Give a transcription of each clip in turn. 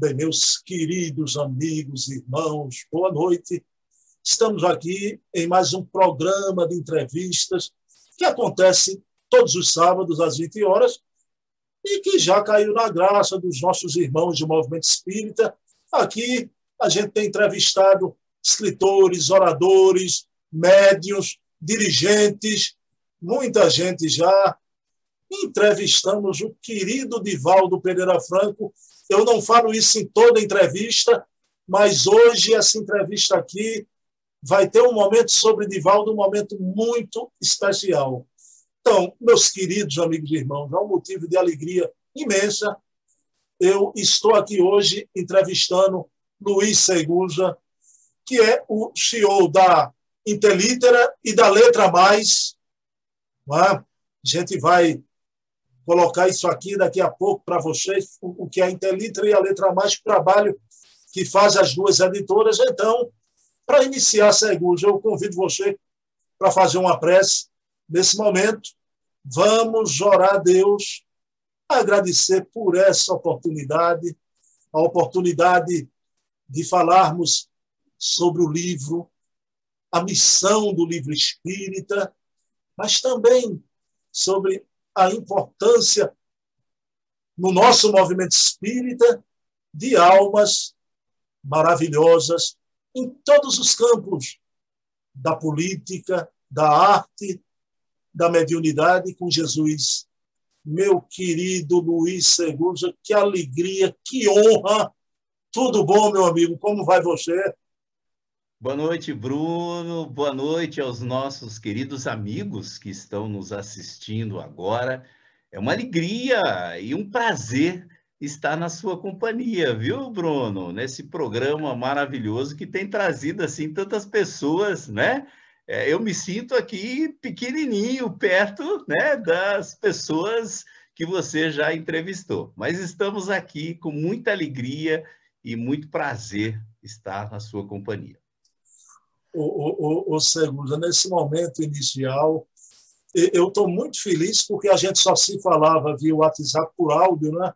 Bem, meus queridos amigos, irmãos, boa noite. Estamos aqui em mais um programa de entrevistas que acontece todos os sábados às 20 horas e que já caiu na graça dos nossos irmãos de movimento espírita. Aqui a gente tem entrevistado escritores, oradores, médios, dirigentes, muita gente já. Entrevistamos o querido Divaldo Pereira Franco. Eu não falo isso em toda entrevista, mas hoje essa entrevista aqui vai ter um momento sobre Divaldo, um momento muito especial. Então, meus queridos amigos e irmãos, é um motivo de alegria imensa. Eu estou aqui hoje entrevistando Luiz Seguja, que é o CEO da Intelitera e da Letra Mais. É? A gente vai colocar isso aqui daqui a pouco para vocês, o que é a Intelitera e a Letra Mais, trabalho que faz as duas editoras. Então, para iniciar, Seguja, eu convido você para fazer uma prece nesse momento. Vamos orar a Deus, agradecer por essa oportunidade, a oportunidade de falarmos sobre o livro, a missão do livro espírita, mas também sobre a importância no nosso movimento espírita de almas maravilhosas em todos os campos da política, da arte, da mediunidade com Jesus. Meu querido Luiz Seguza, que alegria, que honra. Tudo bom, meu amigo? Como vai você? Boa noite, Bruno. Boa noite aos nossos queridos amigos que estão nos assistindo agora. É uma alegria e um prazer estar na sua companhia, viu, Bruno? Nesse programa maravilhoso que tem trazido assim tantas pessoas, né? É, eu me sinto aqui pequenininho perto, né, das pessoas que você já entrevistou. Mas estamos aqui com muita alegria e muito prazer estar na sua companhia o, o, o Segundo, nesse momento inicial, eu estou muito feliz porque a gente só se falava via WhatsApp por áudio, né?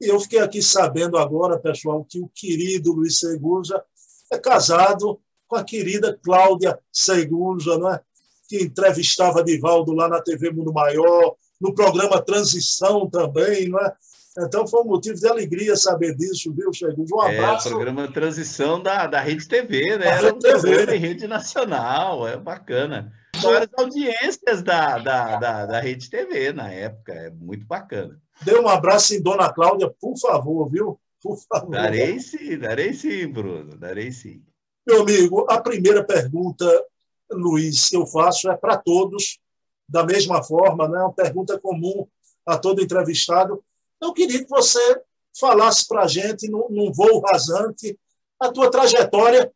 E eu fiquei aqui sabendo agora, pessoal, que o querido Luiz Seguja é casado com a querida Cláudia Seguja, né? que entrevistava Divaldo lá na TV Mundo Maior, no programa Transição também, não é? Então foi um motivo de alegria saber disso, viu, Chegou? Um é, abraço. É, programa Transição da, da Rede TV, né? Era um TV. em rede nacional, é bacana. Várias audiências da, da, da, da Rede TV na época, é muito bacana. Dê um abraço em Dona Cláudia, por favor, viu? Por favor. Darei sim, darei sim, Bruno, darei sim. Meu amigo, a primeira pergunta, Luiz, que eu faço é para todos, da mesma forma, né? uma pergunta comum a todo entrevistado. Eu queria que você falasse para a gente, num, num voo rasante, a tua trajetória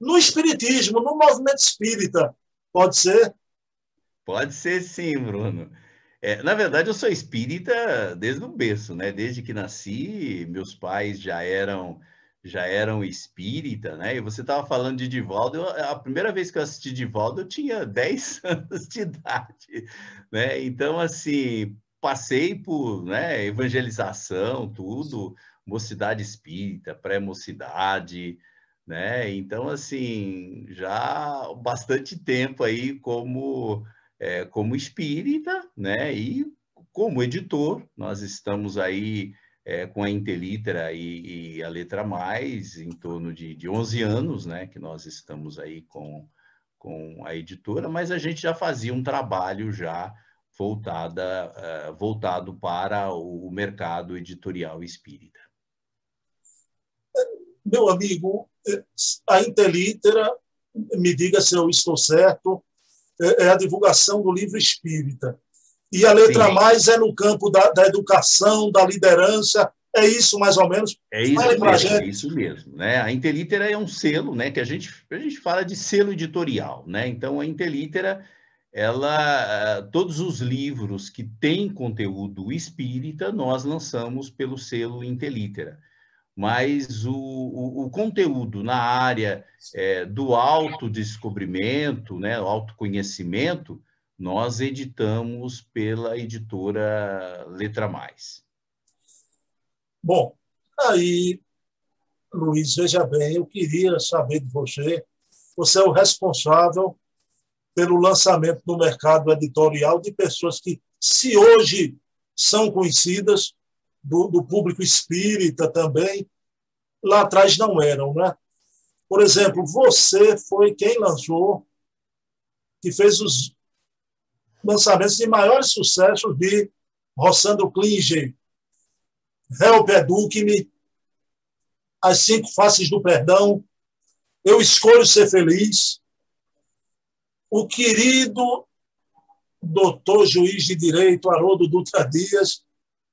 no Espiritismo, no movimento espírita. Pode ser? Pode ser sim, Bruno. É, na verdade, eu sou espírita desde o berço, né? Desde que nasci, meus pais já eram já eram espírita, né? E você estava falando de Divaldo, eu, a primeira vez que eu assisti Divaldo, eu tinha 10 anos de idade, né? Então, assim, passei por né, evangelização, tudo, mocidade espírita, pré-mocidade, né? Então, assim, já bastante tempo aí como, é, como espírita, né? E como editor, nós estamos aí é, com a Intelitera e, e, a Letra Mais em torno de, de 11 anos, né? Que nós estamos aí com, com a editora, mas a gente já fazia um trabalho já voltada, uh, voltado para o mercado editorial espírita. Meu amigo, eh, a Intelitera, me diga se eu estou certo, é, é a divulgação do livro espírita. E a letra Sim. mais é no campo da, da, educação, da liderança. É isso, mais ou menos? É isso mesmo, é isso mesmo. Né? A Intelitera é um selo, né? Que a gente, a gente fala de selo editorial, né? Então, a Intelitera ela, todos os livros que têm conteúdo espírita, nós lançamos pelo selo Intelitera. Mas o, o, o conteúdo na área é, do autodescobrimento, né, autoconhecimento, nós editamos pela editora Letra Mais. Bom, aí Luiz, veja bem, eu queria saber de você. Você é o responsável pelo lançamento no mercado editorial de pessoas que, se hoje são conhecidas, do, do público espírita também, lá atrás não eram, né? Por exemplo, você foi quem lançou, que fez os lançamentos de maiores sucessos de Rossandro Klinger, Help Eduque-me, As Cinco Faces do Perdão, Eu Escolho Ser Feliz, o querido doutor juiz de direito Haroldo Dutra Dias,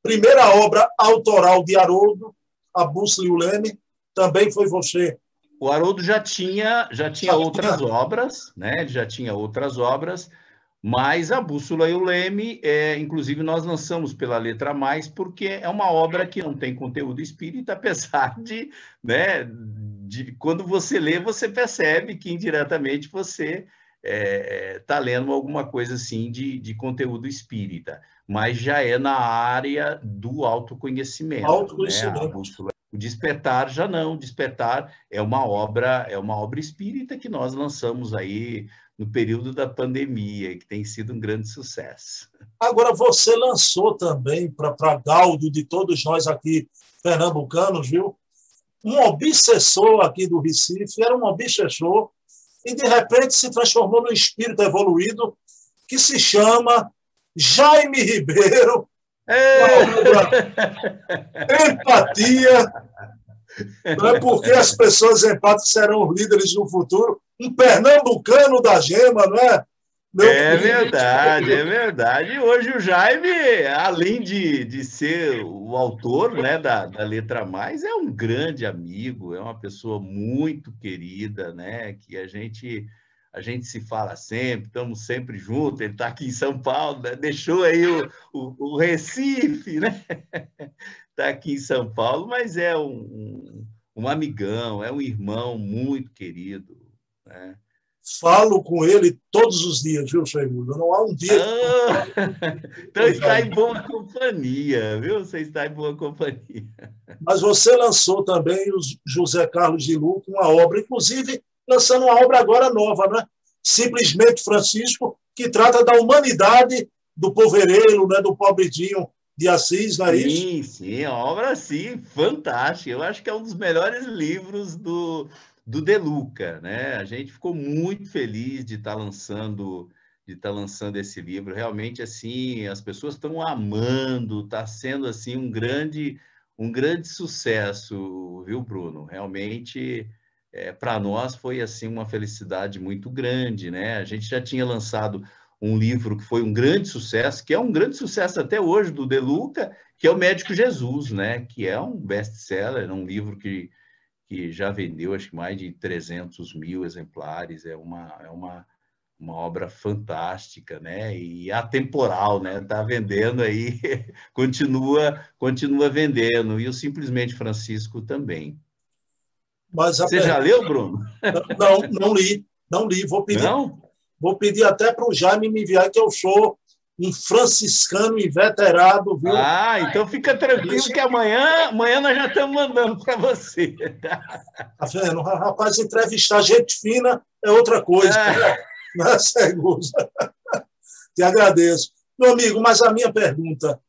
primeira obra autoral de Haroldo, A Bússola e o Leme, também foi você. O Haroldo já tinha, já tinha já outras tinha. obras, né? Já tinha outras obras, mas a Bússola e o Leme, é, inclusive, nós lançamos pela Letra Mais, porque é uma obra que não tem conteúdo espírita, apesar de, né, de quando você lê, você percebe que indiretamente você está é, é tá lendo alguma coisa assim de, de conteúdo espírita, mas já é na área do autoconhecimento. Né? Autoconhecimento. Né? O Despertar já não, o Despertar é uma obra, é uma obra espírita que nós lançamos aí no período da pandemia, que tem sido um grande sucesso. Agora, você lançou também, para Galdo de todos nós aqui pernambucanos, viu? Um obsessor aqui do Recife, era um obsessor, e de repente se transformou num espírito evoluído que se chama Jaime Ribeiro. É. Empatia, não é porque as pessoas empáticas serão líderes no futuro. Um pernambucano da gema, não é? Meu é verdade, é verdade. E hoje o Jaime, além de, de ser o autor né, da, da Letra Mais, é um grande amigo, é uma pessoa muito querida, né? Que a gente a gente se fala sempre, estamos sempre juntos. Ele está aqui em São Paulo, né? deixou aí o, o, o Recife, né? Está aqui em São Paulo, mas é um, um, um amigão, é um irmão muito querido. Né? Falo com ele todos os dias, viu, Segundo? Não há um dia. Ah, então está em boa companhia, viu? Você está em boa companhia. Mas você lançou também o José Carlos de Lu com uma obra, inclusive lançando uma obra agora nova, né? Simplesmente Francisco, que trata da humanidade do povereiro, né? do pobredinho de Assis, não é sim, isso? Sim, sim, a obra sim, fantástica. Eu acho que é um dos melhores livros do, do De Luca, né? A gente ficou muito feliz de estar tá lançando de estar tá lançando esse livro. Realmente assim, as pessoas estão amando, está sendo assim um grande um grande sucesso, viu, Bruno? Realmente é, para nós foi assim uma felicidade muito grande, né? A gente já tinha lançado um livro que foi um grande sucesso, que é um grande sucesso até hoje do De Luca, que é o Médico Jesus, né? Que é um best-seller, um livro que, que já vendeu acho que mais de 300 mil exemplares, é uma, é uma, uma obra fantástica, né? E atemporal, né? Tá vendendo aí, continua, continua vendendo. E o Simplesmente Francisco também. Mas Você já leu, Bruno? Não, não li, não li. Vou pedir, não? Vou pedir até para o Jaime me enviar, que eu sou um franciscano inveterado, viu? Ah, então fica tranquilo Isso. que amanhã, amanhã nós já estamos mandando para você. Tá vendo? Rapaz, entrevistar gente fina é outra coisa. É. Não é, Segusa? Te agradeço. Meu amigo, mas a minha pergunta,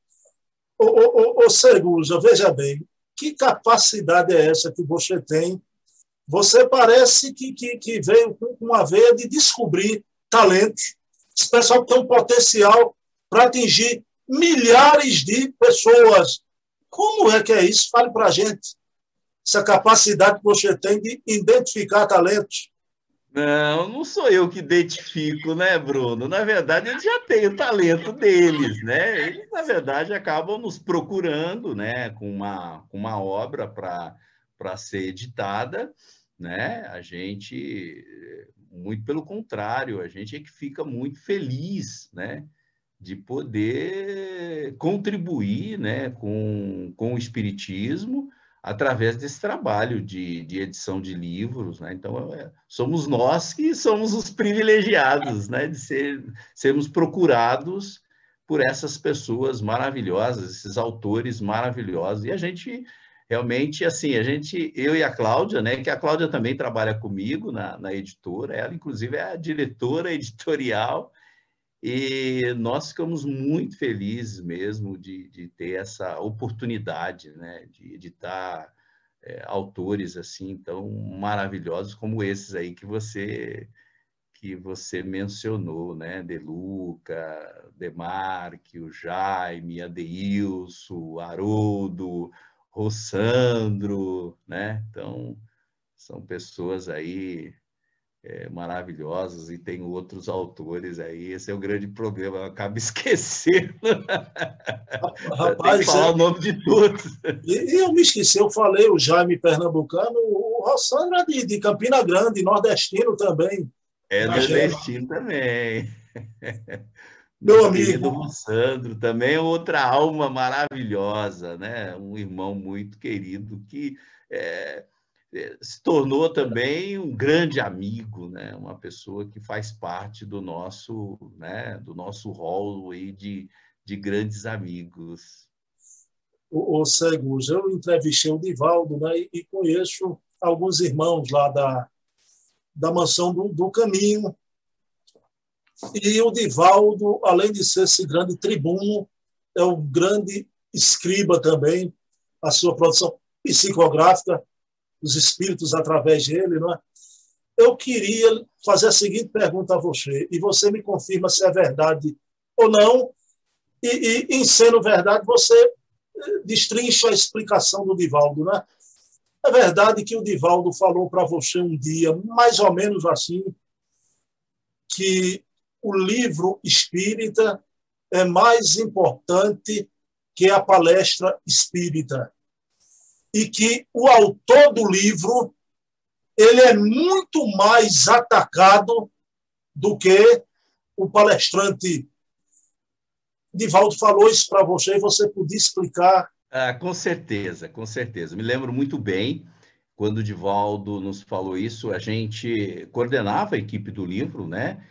ô, ô, ô, ô Segusa, veja bem, que capacidade é essa que você tem você parece que, que, que veio com uma veia de descobrir talentos. Esse pessoal tem um potencial para atingir milhares de pessoas. Como é que é isso? Fale para a gente. Essa capacidade que você tem de identificar talentos. Não, não sou eu que identifico, né, Bruno? Na verdade, eles já têm o talento deles, né? Eles, na verdade, acabam nos procurando, né, com uma, com uma obra para ser editada né? A gente, muito pelo contrário, a gente é que fica muito feliz, né? De poder contribuir, né? Com, com o espiritismo através desse trabalho de, de edição de livros, né? Então, é, somos nós que somos os privilegiados, né? De ser, sermos procurados por essas pessoas maravilhosas, esses autores maravilhosos. E a gente realmente, assim, a gente, eu e a Cláudia, né, que a Cláudia também trabalha comigo na, na editora, ela, inclusive, é a diretora editorial, e nós ficamos muito felizes mesmo de, de ter essa oportunidade, né, de editar é, autores assim tão maravilhosos como esses aí que você que você mencionou, né? De Luca, Demarque, o Jaime, Adeilson, Haroldo, Rossandro, né? Então, são pessoas aí é, maravilhosas e tem outros autores aí. Esse é o grande problema, eu acabo esquecendo. Rapaz, tem falar é... o nome de todos. E, e, eu me esqueci, eu falei o Jaime Pernambucano, o Rossandro é de, de Campina Grande, nordestino também. É nordestino também. Meu amigo. O Sandro também é outra alma maravilhosa, né? Um irmão muito querido que é, é, se tornou também um grande amigo, né? Uma pessoa que faz parte do nosso, né? Do nosso rol aí de, de grandes amigos. O, o Seguros, eu entrevistei o Divaldo, né? E, e conheço alguns irmãos lá da da mansão do, do Caminho. E o Divaldo, além de ser esse grande tribuno, é um grande escriba também, a sua produção psicográfica, os espíritos através dele, não é? Eu queria fazer a seguinte pergunta a você, e você me confirma se é verdade ou não, e, e em sendo verdade, você eh, destrincha a explicação do Divaldo, né? É verdade que o Divaldo falou para você um dia, mais ou menos assim, que o livro espírita é mais importante que a palestra espírita. E que o autor do livro ele é muito mais atacado do que o palestrante. Divaldo falou isso para você e você podia explicar ah, com certeza, com certeza. Me lembro muito bem quando o Divaldo nos falou isso, a gente coordenava a equipe do livro, né?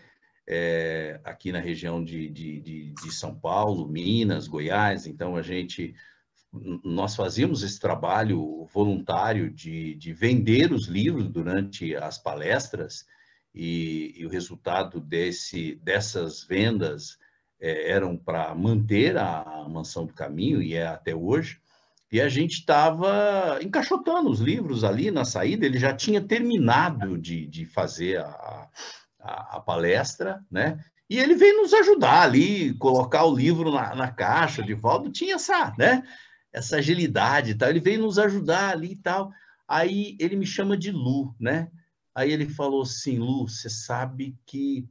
É, aqui na região de, de, de, de, São Paulo, Minas, Goiás, então a gente nós fazíamos esse trabalho voluntário de, de vender os livros durante as palestras e, e o resultado desse, dessas vendas é, eram para manter a Mansão do Caminho, e é até hoje, e a gente estava encaixotando os livros ali na saída, ele já tinha terminado de, de fazer a, a, a, palestra, né? E ele veio nos ajudar ali, colocar o livro na, na caixa de volta, tinha essa, né? Essa agilidade tal, ele veio nos ajudar ali e tal. Aí ele me chama de Lu, né? Aí ele falou assim, Lu, você sabe que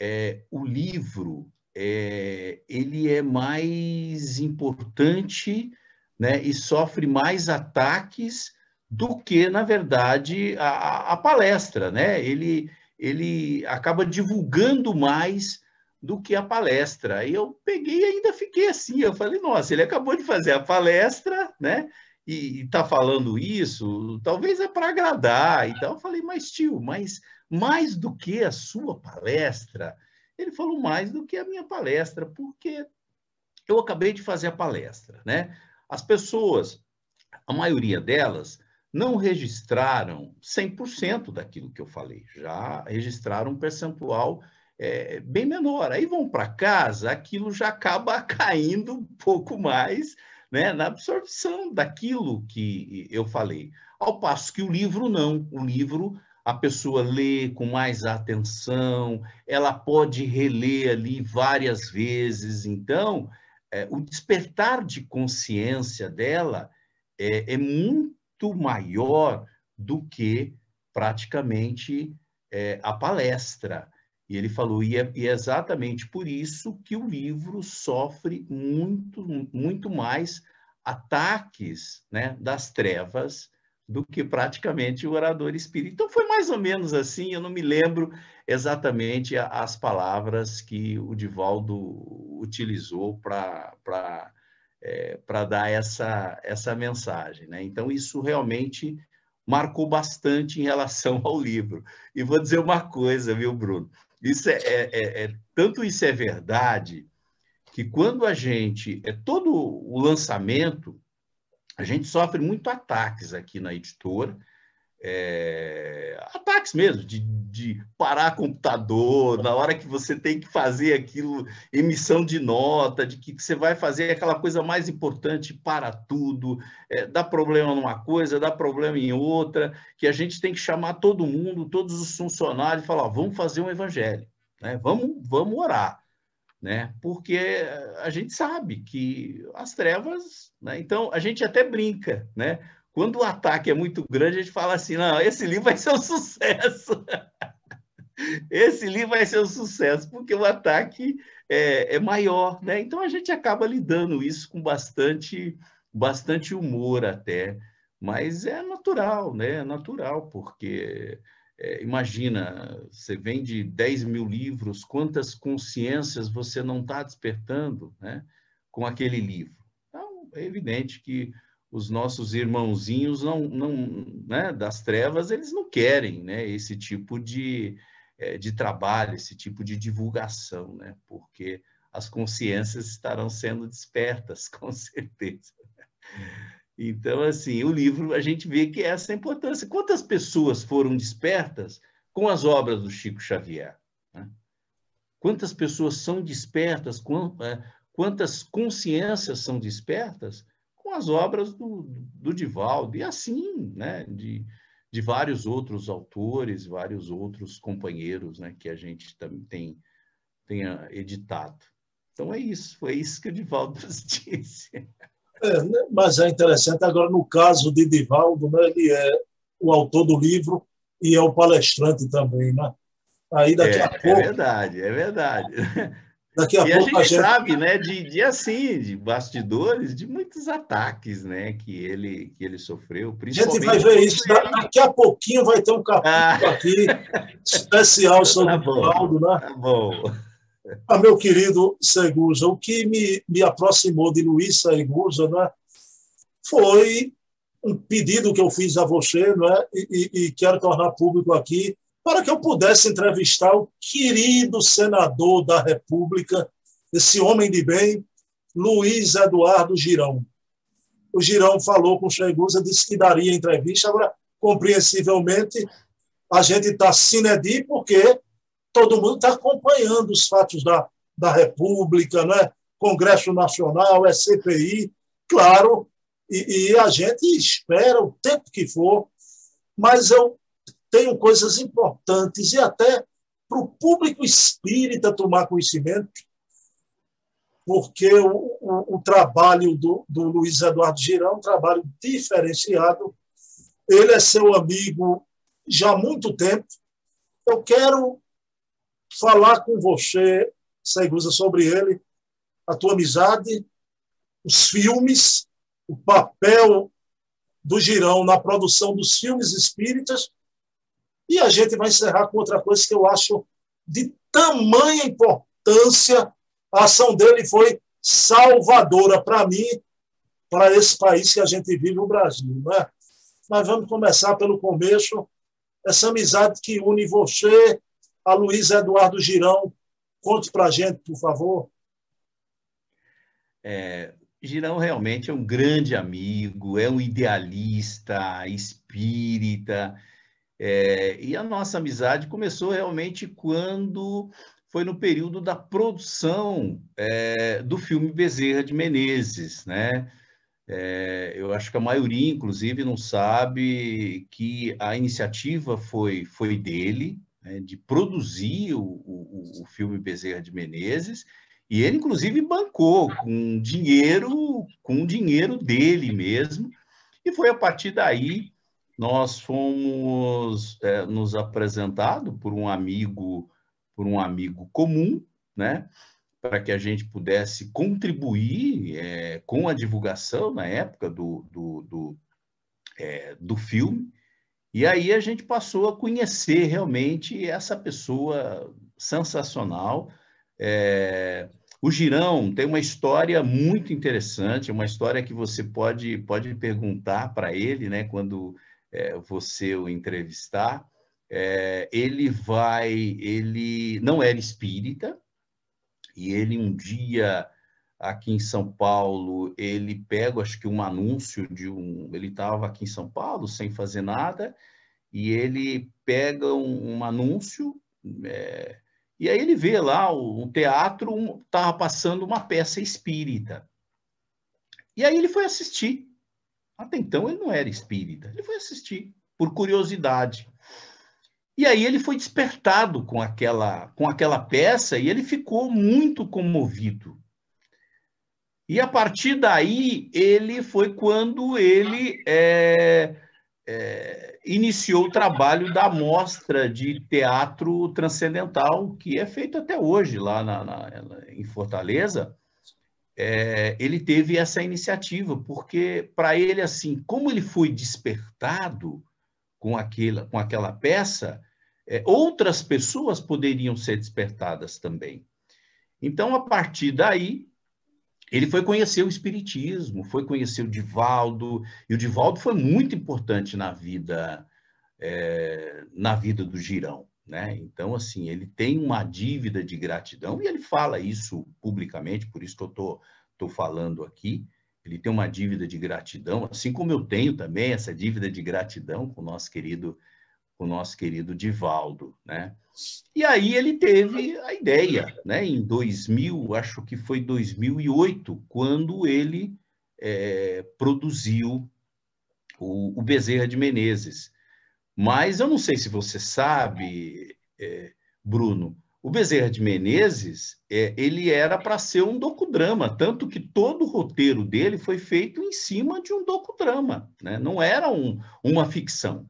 é, o livro é, ele é mais importante né, e sofre mais ataques do que, na verdade, a, a palestra. Né? Ele, ele acaba divulgando mais do que a palestra. Aí eu peguei e ainda fiquei assim. Eu falei, nossa, ele acabou de fazer a palestra, né? E está falando isso, talvez é para agradar. Então eu falei, mas tio, mas mais do que a sua palestra, ele falou mais do que a minha palestra, porque eu acabei de fazer a palestra, né? As pessoas, a maioria delas, não registraram 100% daquilo que eu falei, já registraram um percentual é, bem menor. Aí vão para casa, aquilo já acaba caindo um pouco mais né, na absorção daquilo que eu falei. Ao passo que o livro não, o livro a pessoa lê com mais atenção, ela pode reler ali várias vezes. Então, é, o despertar de consciência dela é, é muito maior do que praticamente é, a palestra. E ele falou, e é, e é, exatamente por isso que o livro sofre muito, muito mais ataques né, das trevas do que praticamente o orador espírita. Então foi mais ou menos assim, eu não me lembro exatamente as palavras que o Divaldo utilizou para é, dar essa, essa mensagem. Né? Então isso realmente marcou bastante em relação ao livro. E vou dizer uma coisa, viu, Bruno? Isso é, é, é, é tanto isso é verdade que quando a gente é todo o lançamento a gente sofre muito ataques aqui na editora, é, ataques mesmo, de, de parar computador, na hora que você tem que fazer aquilo, emissão de nota, de que você vai fazer aquela coisa mais importante para tudo, é, dá problema numa coisa, dá problema em outra, que a gente tem que chamar todo mundo, todos os funcionários, e falar: vamos fazer um evangelho, né? vamos, vamos orar. Né? Porque a gente sabe que as trevas, né? então a gente até brinca, né? Quando o ataque é muito grande, a gente fala assim: não, esse livro vai ser um sucesso. esse livro vai ser um sucesso, porque o ataque é, é, maior, né? Então a gente acaba lidando isso com bastante, bastante humor até, mas é natural, né? É natural, porque é, imagina, você vende 10 mil livros, quantas consciências você não está despertando né? com aquele livro? Então, é evidente que os nossos irmãozinhos não, não né, das trevas, eles não querem né, esse tipo de, é, de trabalho, esse tipo de divulgação, né, porque as consciências estarão sendo despertas, com certeza. Então, assim, o livro, a gente vê que é essa é a importância. Quantas pessoas foram despertas com as obras do Chico Xavier? Né? Quantas pessoas são despertas, é, quantas consciências são despertas as obras do, do Divaldo, e assim, né, de, de vários outros autores, vários outros companheiros né, que a gente também tem, tenha editado. Então é isso, foi isso que o Divaldo nos disse. É, né, mas é interessante, agora no caso de Divaldo, né, ele é o autor do livro e é o palestrante também, né? Aí daqui é, a pouco. É verdade, é verdade. Daqui a e pouco a gente, sabe, né, de, de assim, de bastidores, de muitos ataques, né, que ele que ele sofreu. A gente vai ver isso. Daqui a pouquinho vai ter um capítulo ah. aqui especial sobre tá o Paulo, né? Tá bom. Ah, meu querido Seguza, o que me, me aproximou de Luiz Seguza, né, foi um pedido que eu fiz a você, né, e, e, e quero tornar público aqui para que eu pudesse entrevistar o querido senador da República, esse homem de bem, Luiz Eduardo Girão. O Girão falou com o Cheguza, disse que daria entrevista, agora, compreensivelmente, a gente está sinedi porque todo mundo está acompanhando os fatos da, da República, né? Congresso Nacional, é CPI, claro, e, e a gente espera o tempo que for, mas eu tenham coisas importantes e até para o público espírita tomar conhecimento, porque o, o, o trabalho do, do, Luiz Eduardo Girão é um trabalho diferenciado. Ele é seu amigo já há muito tempo. Eu quero falar com você, Segusa, sobre ele, a tua amizade, os filmes, o papel do Girão na produção dos filmes espíritas e a gente vai encerrar com outra coisa que eu acho de tamanha importância. A ação dele foi salvadora para mim, para esse país que a gente vive, o Brasil. Né? Mas vamos começar pelo começo. Essa amizade que une você, a Luiz Eduardo Girão. Conte para a gente, por favor. É, Girão realmente é um grande amigo, é um idealista, espírita, é, e a nossa amizade começou realmente quando foi no período da produção é, do filme Bezerra de Menezes, né? É, eu acho que a maioria, inclusive, não sabe que a iniciativa foi, foi dele, né, de produzir o, o, o, filme Bezerra de Menezes, e ele, inclusive, bancou com dinheiro, com dinheiro dele mesmo, e foi a partir daí nós fomos é, nos apresentado por um amigo, por um amigo comum, né? Para que a gente pudesse contribuir é, com a divulgação na época do, do, do, é, do filme. E aí a gente passou a conhecer realmente essa pessoa sensacional. É, o Girão tem uma história muito interessante, uma história que você pode, pode perguntar para ele, né, quando é, você o entrevistar, é, ele vai, ele não era espírita, e ele um dia aqui em São Paulo, ele pega, acho que um anúncio de um. Ele estava aqui em São Paulo sem fazer nada, e ele pega um, um anúncio, é, e aí ele vê lá o, o teatro estava passando uma peça espírita. E aí ele foi assistir. Até então ele não era espírita, ele foi assistir, por curiosidade. E aí ele foi despertado com aquela, com aquela peça e ele ficou muito comovido. E a partir daí, ele foi quando ele é, é, iniciou o trabalho da mostra de teatro transcendental, que é feito até hoje lá na, na, em Fortaleza. É, ele teve essa iniciativa, porque para ele, assim, como ele foi despertado com aquela, com aquela peça, é, outras pessoas poderiam ser despertadas também. Então, a partir daí, ele foi conhecer o Espiritismo, foi conhecer o Divaldo, e o Divaldo foi muito importante na vida, é, na vida do Girão. Né? Então, assim, ele tem uma dívida de gratidão, e ele fala isso publicamente, por isso que eu estou tô, tô falando aqui. Ele tem uma dívida de gratidão, assim como eu tenho também essa dívida de gratidão com o nosso querido o nosso querido Divaldo, né? E aí ele teve a ideia, né? Em 2000, acho que foi 2008, quando ele é, produziu o, o, Bezerra de Menezes. Mas eu não sei se você sabe, é, Bruno, o Bezerra de Menezes, é, ele era para ser um docudrama, tanto que todo o roteiro dele foi feito em cima de um docudrama, né? não era um, uma ficção.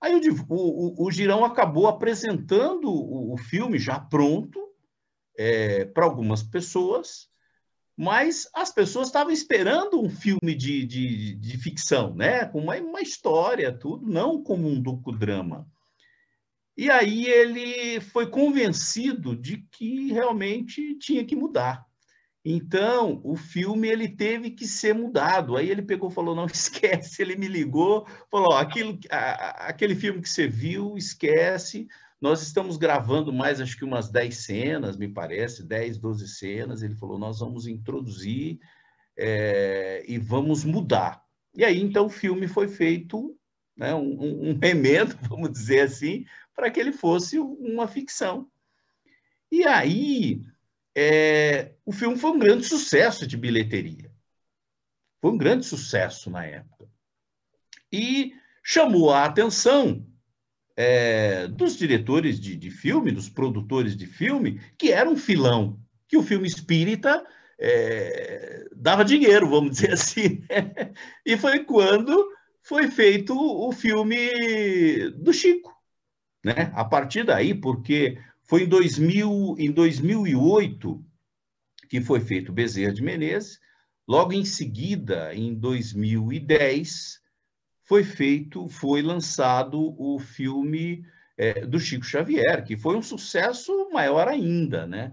Aí o, o, o Girão acabou apresentando o, o filme já pronto é, para algumas pessoas, mas as pessoas estavam esperando um filme de, de, de ficção, né? com uma, uma história, tudo, não como um docudrama. E aí ele foi convencido de que realmente tinha que mudar. Então, o filme ele teve que ser mudado. Aí ele pegou, falou: "Não esquece". Ele me ligou, falou: "Aquilo, a, aquele filme que você viu, esquece. Nós estamos gravando mais, acho que umas 10 cenas, me parece, 10, 12 cenas". Ele falou: "Nós vamos introduzir é, e vamos mudar". E aí, então, o filme foi feito, né, um, um remendo, vamos dizer assim, para que ele fosse uma ficção. E aí, é, o filme foi um grande sucesso de bilheteria. Foi um grande sucesso na época. E chamou a atenção é, dos diretores de, de, filme, dos produtores de filme, que era um filão, que o filme espírita é, dava dinheiro, vamos dizer assim. Né? E foi quando foi feito o filme do Chico. Né? A partir daí, porque foi em, 2000, em 2008 que foi feito Bezerra de Menezes. Logo em seguida, em 2010, foi feito, foi lançado o filme é, do Chico Xavier, que foi um sucesso maior ainda, né?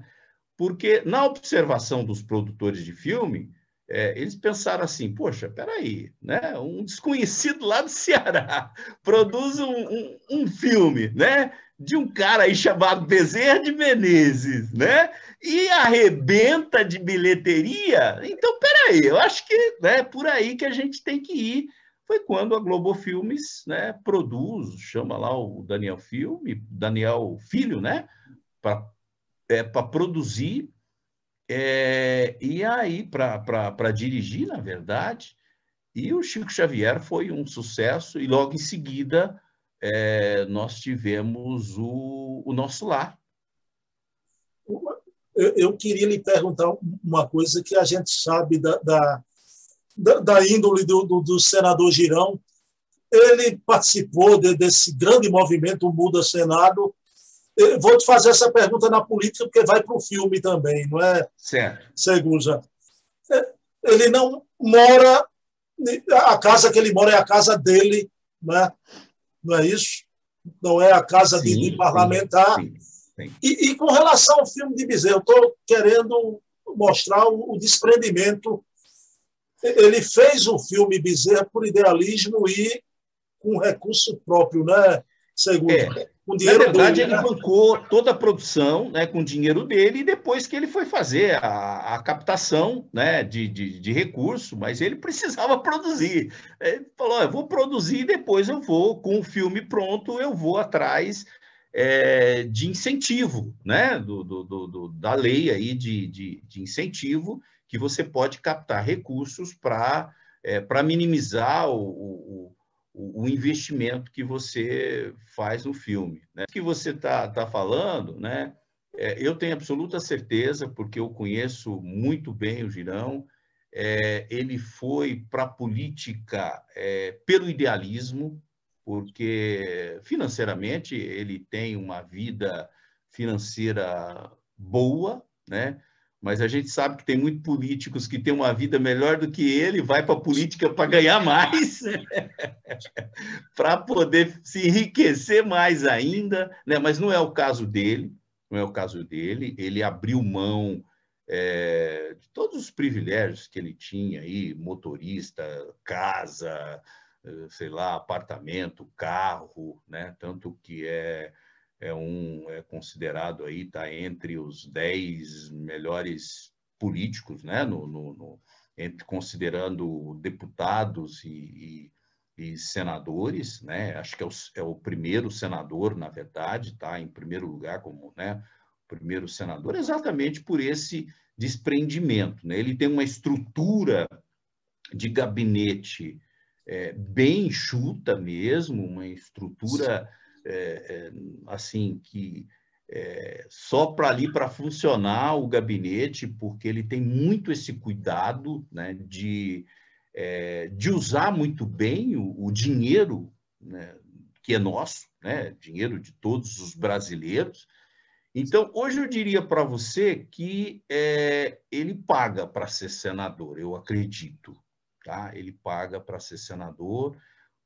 Porque na observação dos produtores de filme, é, eles pensaram assim, poxa, peraí, né? um desconhecido lá do Ceará produz um, um, um filme, né? de um cara aí chamado Bezerra de Menezes, né? E arrebenta de bilheteria. Então, peraí, eu acho que é né, por aí que a gente tem que ir. Foi quando a Globo Filmes né, produz, chama lá o Daniel Filme, Daniel Filho, né? Para é, produzir é, e aí para dirigir, na verdade. E o Chico Xavier foi um sucesso, e logo em seguida é, nós tivemos o, o nosso lar. Eu, eu, queria lhe perguntar uma coisa que a gente sabe da, da, da, da índole do, do, do, senador Girão. Ele participou de, desse grande movimento Muda Senado. Eu vou te fazer essa pergunta na política, porque vai para o filme também, não é? Certo. Seguja. É, ele não mora. A casa que ele mora é a casa dele, né? não é isso? Não é a casa sim, de, de, parlamentar. Sim, sim, e, e, com relação ao filme de Bezerra, eu estou querendo mostrar o, o, desprendimento. Ele fez o filme Bezerra por idealismo e com recurso próprio, né, segundo? É, com dinheiro Na verdade, dele, ele né? bancou toda a produção né, com dinheiro dele e depois que ele foi fazer a, a captação né, de, de, de recurso, mas ele precisava produzir. Ele falou: eu vou produzir e depois eu vou, com o filme pronto, eu vou atrás é, de incentivo, né, do, do, do, da lei aí de, de, de incentivo, que você pode captar recursos para é, minimizar o, o o, investimento que você faz no filme. Né? O que você está tá falando, né? É, eu tenho absoluta certeza, porque eu conheço muito bem o Girão, é, ele foi para a política é, pelo idealismo, porque financeiramente ele tem uma vida financeira boa, né? Mas a gente sabe que tem muitos políticos que têm uma vida melhor do que ele, vai para a política para ganhar mais, para poder se enriquecer mais ainda, né? mas não é o caso dele, não é o caso dele, ele abriu mão é, de todos os privilégios que ele tinha aí, motorista, casa, sei lá, apartamento, carro, né? tanto que é é um é considerado aí está entre os dez melhores políticos, né? No, no, no entre, considerando deputados e, e, e, senadores, né? Acho que é o, é o primeiro senador, na verdade, tá em primeiro lugar como, né? Primeiro senador, exatamente por esse desprendimento, né? Ele tem uma estrutura de gabinete é, bem enxuta mesmo, uma estrutura é, é, assim que é, só para ali para funcionar o gabinete, porque ele tem muito esse cuidado né, de, é, de usar muito bem o, o dinheiro né, que é nosso, né, dinheiro de todos os brasileiros. Então, hoje eu diria para você que é, ele paga para ser senador, eu acredito. Tá? Ele paga para ser senador,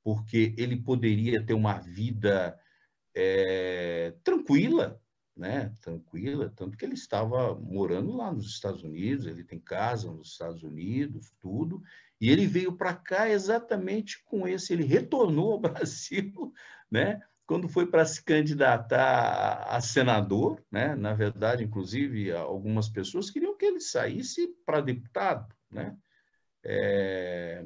porque ele poderia ter uma vida é, tranquila, né? Tranquila, tanto que ele estava morando lá nos Estados Unidos, ele tem casa nos Estados Unidos, tudo, e ele veio para cá exatamente com esse, ele retornou ao Brasil, né? Quando foi para se candidatar a senador, né? Na verdade, inclusive, algumas pessoas queriam que ele saísse para deputado, né? É,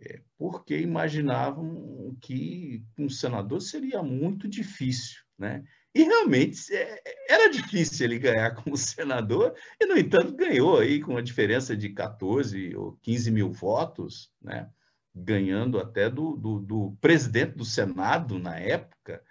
é, porque imaginavam que um senador seria muito difícil, né? E realmente é, era difícil ele ganhar como senador, e, no entanto, ganhou aí com uma diferença de 14 ou 15 mil votos, né? ganhando até do, do, do presidente do Senado na época.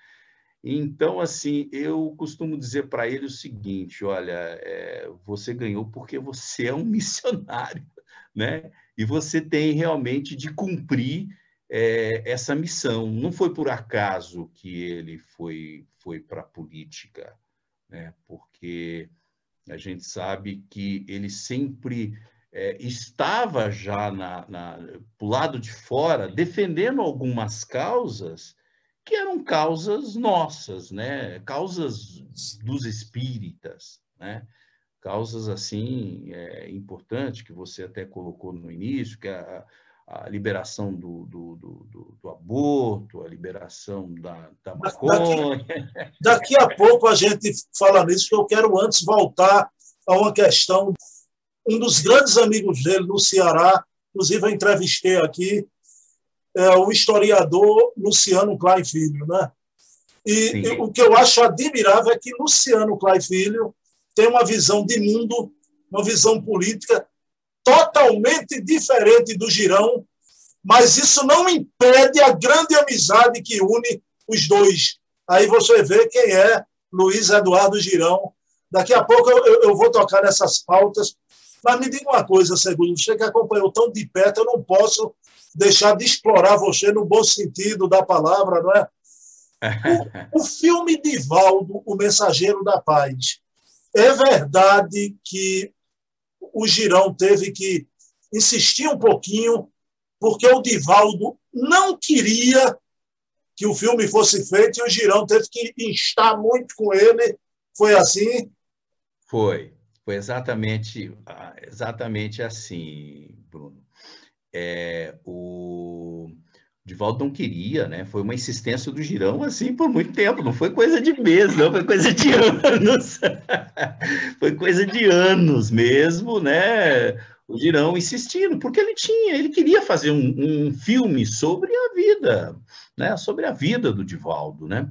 Então, assim, eu costumo dizer para ele o seguinte: olha, é, você ganhou porque você é um missionário, né? E você tem realmente de cumprir é, essa missão. Não foi por acaso que ele foi, foi para a política, né? porque a gente sabe que ele sempre é, estava já na, na, do lado de fora defendendo algumas causas que eram causas nossas, né? causas dos espíritas. Né? Causas assim é, importantes que você até colocou no início, que é a, a liberação do, do, do, do, aborto, a liberação da, da maconha. Daqui, daqui, a pouco a gente fala nisso, que eu quero antes voltar a uma questão. Um dos grandes amigos dele no Ceará, inclusive eu entrevistei aqui, é o historiador Luciano Klein Filho. Né? E, e o que eu acho admirável é que Luciano Klein Filho tem uma visão de mundo, uma visão política totalmente diferente do Girão, mas isso não impede a grande amizade que une os dois. Aí você vê quem é Luiz Eduardo Girão. Daqui a pouco eu, eu vou tocar nessas pautas, mas me diga uma coisa, Segundo, você que acompanhou tão de perto, eu não posso deixar de explorar você no bom sentido da palavra, não é? O, o filme Divaldo, O Mensageiro da Paz, é verdade que o Girão teve que insistir um pouquinho, porque o Divaldo não queria que o filme fosse feito e o Girão teve que instar muito com ele. Foi assim? Foi. Foi exatamente, exatamente assim, Bruno. É, o Divaldo não queria, né? Foi uma insistência do Girão assim por muito tempo, não foi coisa de mês, não, foi coisa de anos. foi coisa de anos mesmo, né? O Girão insistindo, porque ele tinha, ele queria fazer um, um filme sobre a vida, né? Sobre a vida do Divaldo, né?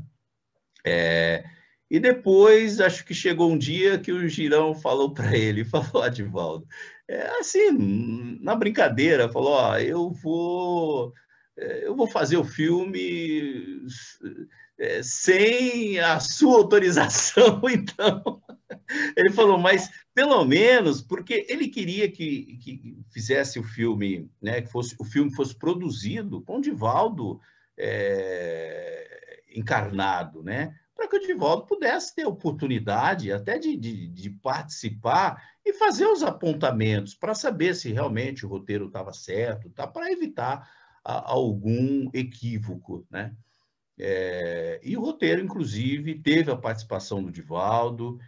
É, e depois, acho que chegou um dia que o Girão falou para ele, falou, Adivaldo, é, assim, na brincadeira, falou, ó, eu vou, eu vou fazer o filme é, sem a sua autorização, então. Ele falou, mas pelo menos, porque ele queria que, que fizesse o filme, né, que fosse, o filme fosse produzido com o Divaldo é, encarnado, né? para que o Divaldo pudesse ter oportunidade até de, de, de participar e fazer os apontamentos para saber se realmente o roteiro estava certo, tá? para evitar a, algum equívoco. Né? É, e o roteiro, inclusive, teve a participação do Divaldo,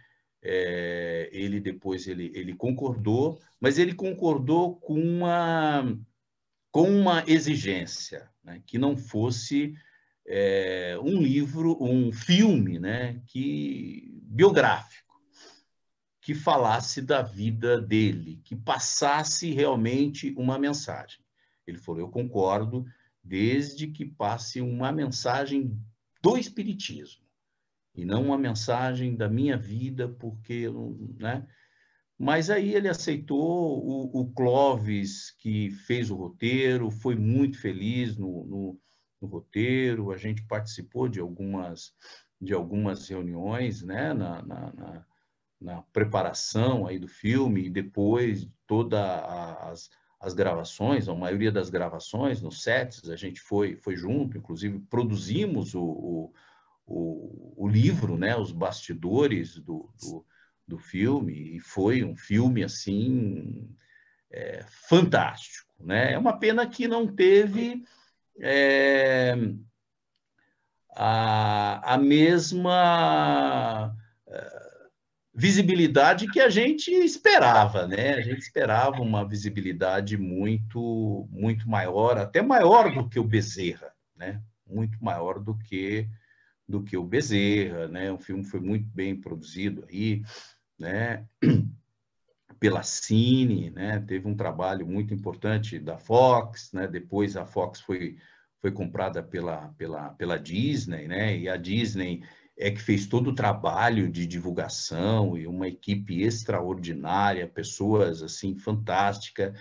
é, ele depois ele, ele concordou, mas ele concordou com uma, com uma exigência, né? que não fosse é, um livro, um filme, né, que biográfico, que falasse da vida dele, que passasse realmente uma mensagem. Ele falou: eu concordo, desde que passe uma mensagem do espiritismo e não uma mensagem da minha vida, porque, né? Mas aí ele aceitou o, o Clóvis, que fez o roteiro, foi muito feliz no, no no roteiro, a gente participou de algumas, de algumas reuniões né, na, na, na, na preparação aí do filme e depois todas as, as gravações, a maioria das gravações nos sets, a gente foi, foi junto, inclusive produzimos o, o, o, livro, né, os bastidores do, do, do, filme, e foi um filme assim é, fantástico. Né? É uma pena que não teve é, a, a mesma é, visibilidade que a gente esperava, né? A gente esperava uma visibilidade muito, muito maior, até maior do que o Bezerra, né? Muito maior do que do que o Bezerra, né? O filme foi muito bem produzido aí, né? pela Cine, né? Teve um trabalho muito importante da Fox, né? Depois a Fox foi foi comprada pela, pela, pela Disney, né? E a Disney é que fez todo o trabalho de divulgação e uma equipe extraordinária, pessoas assim fantástica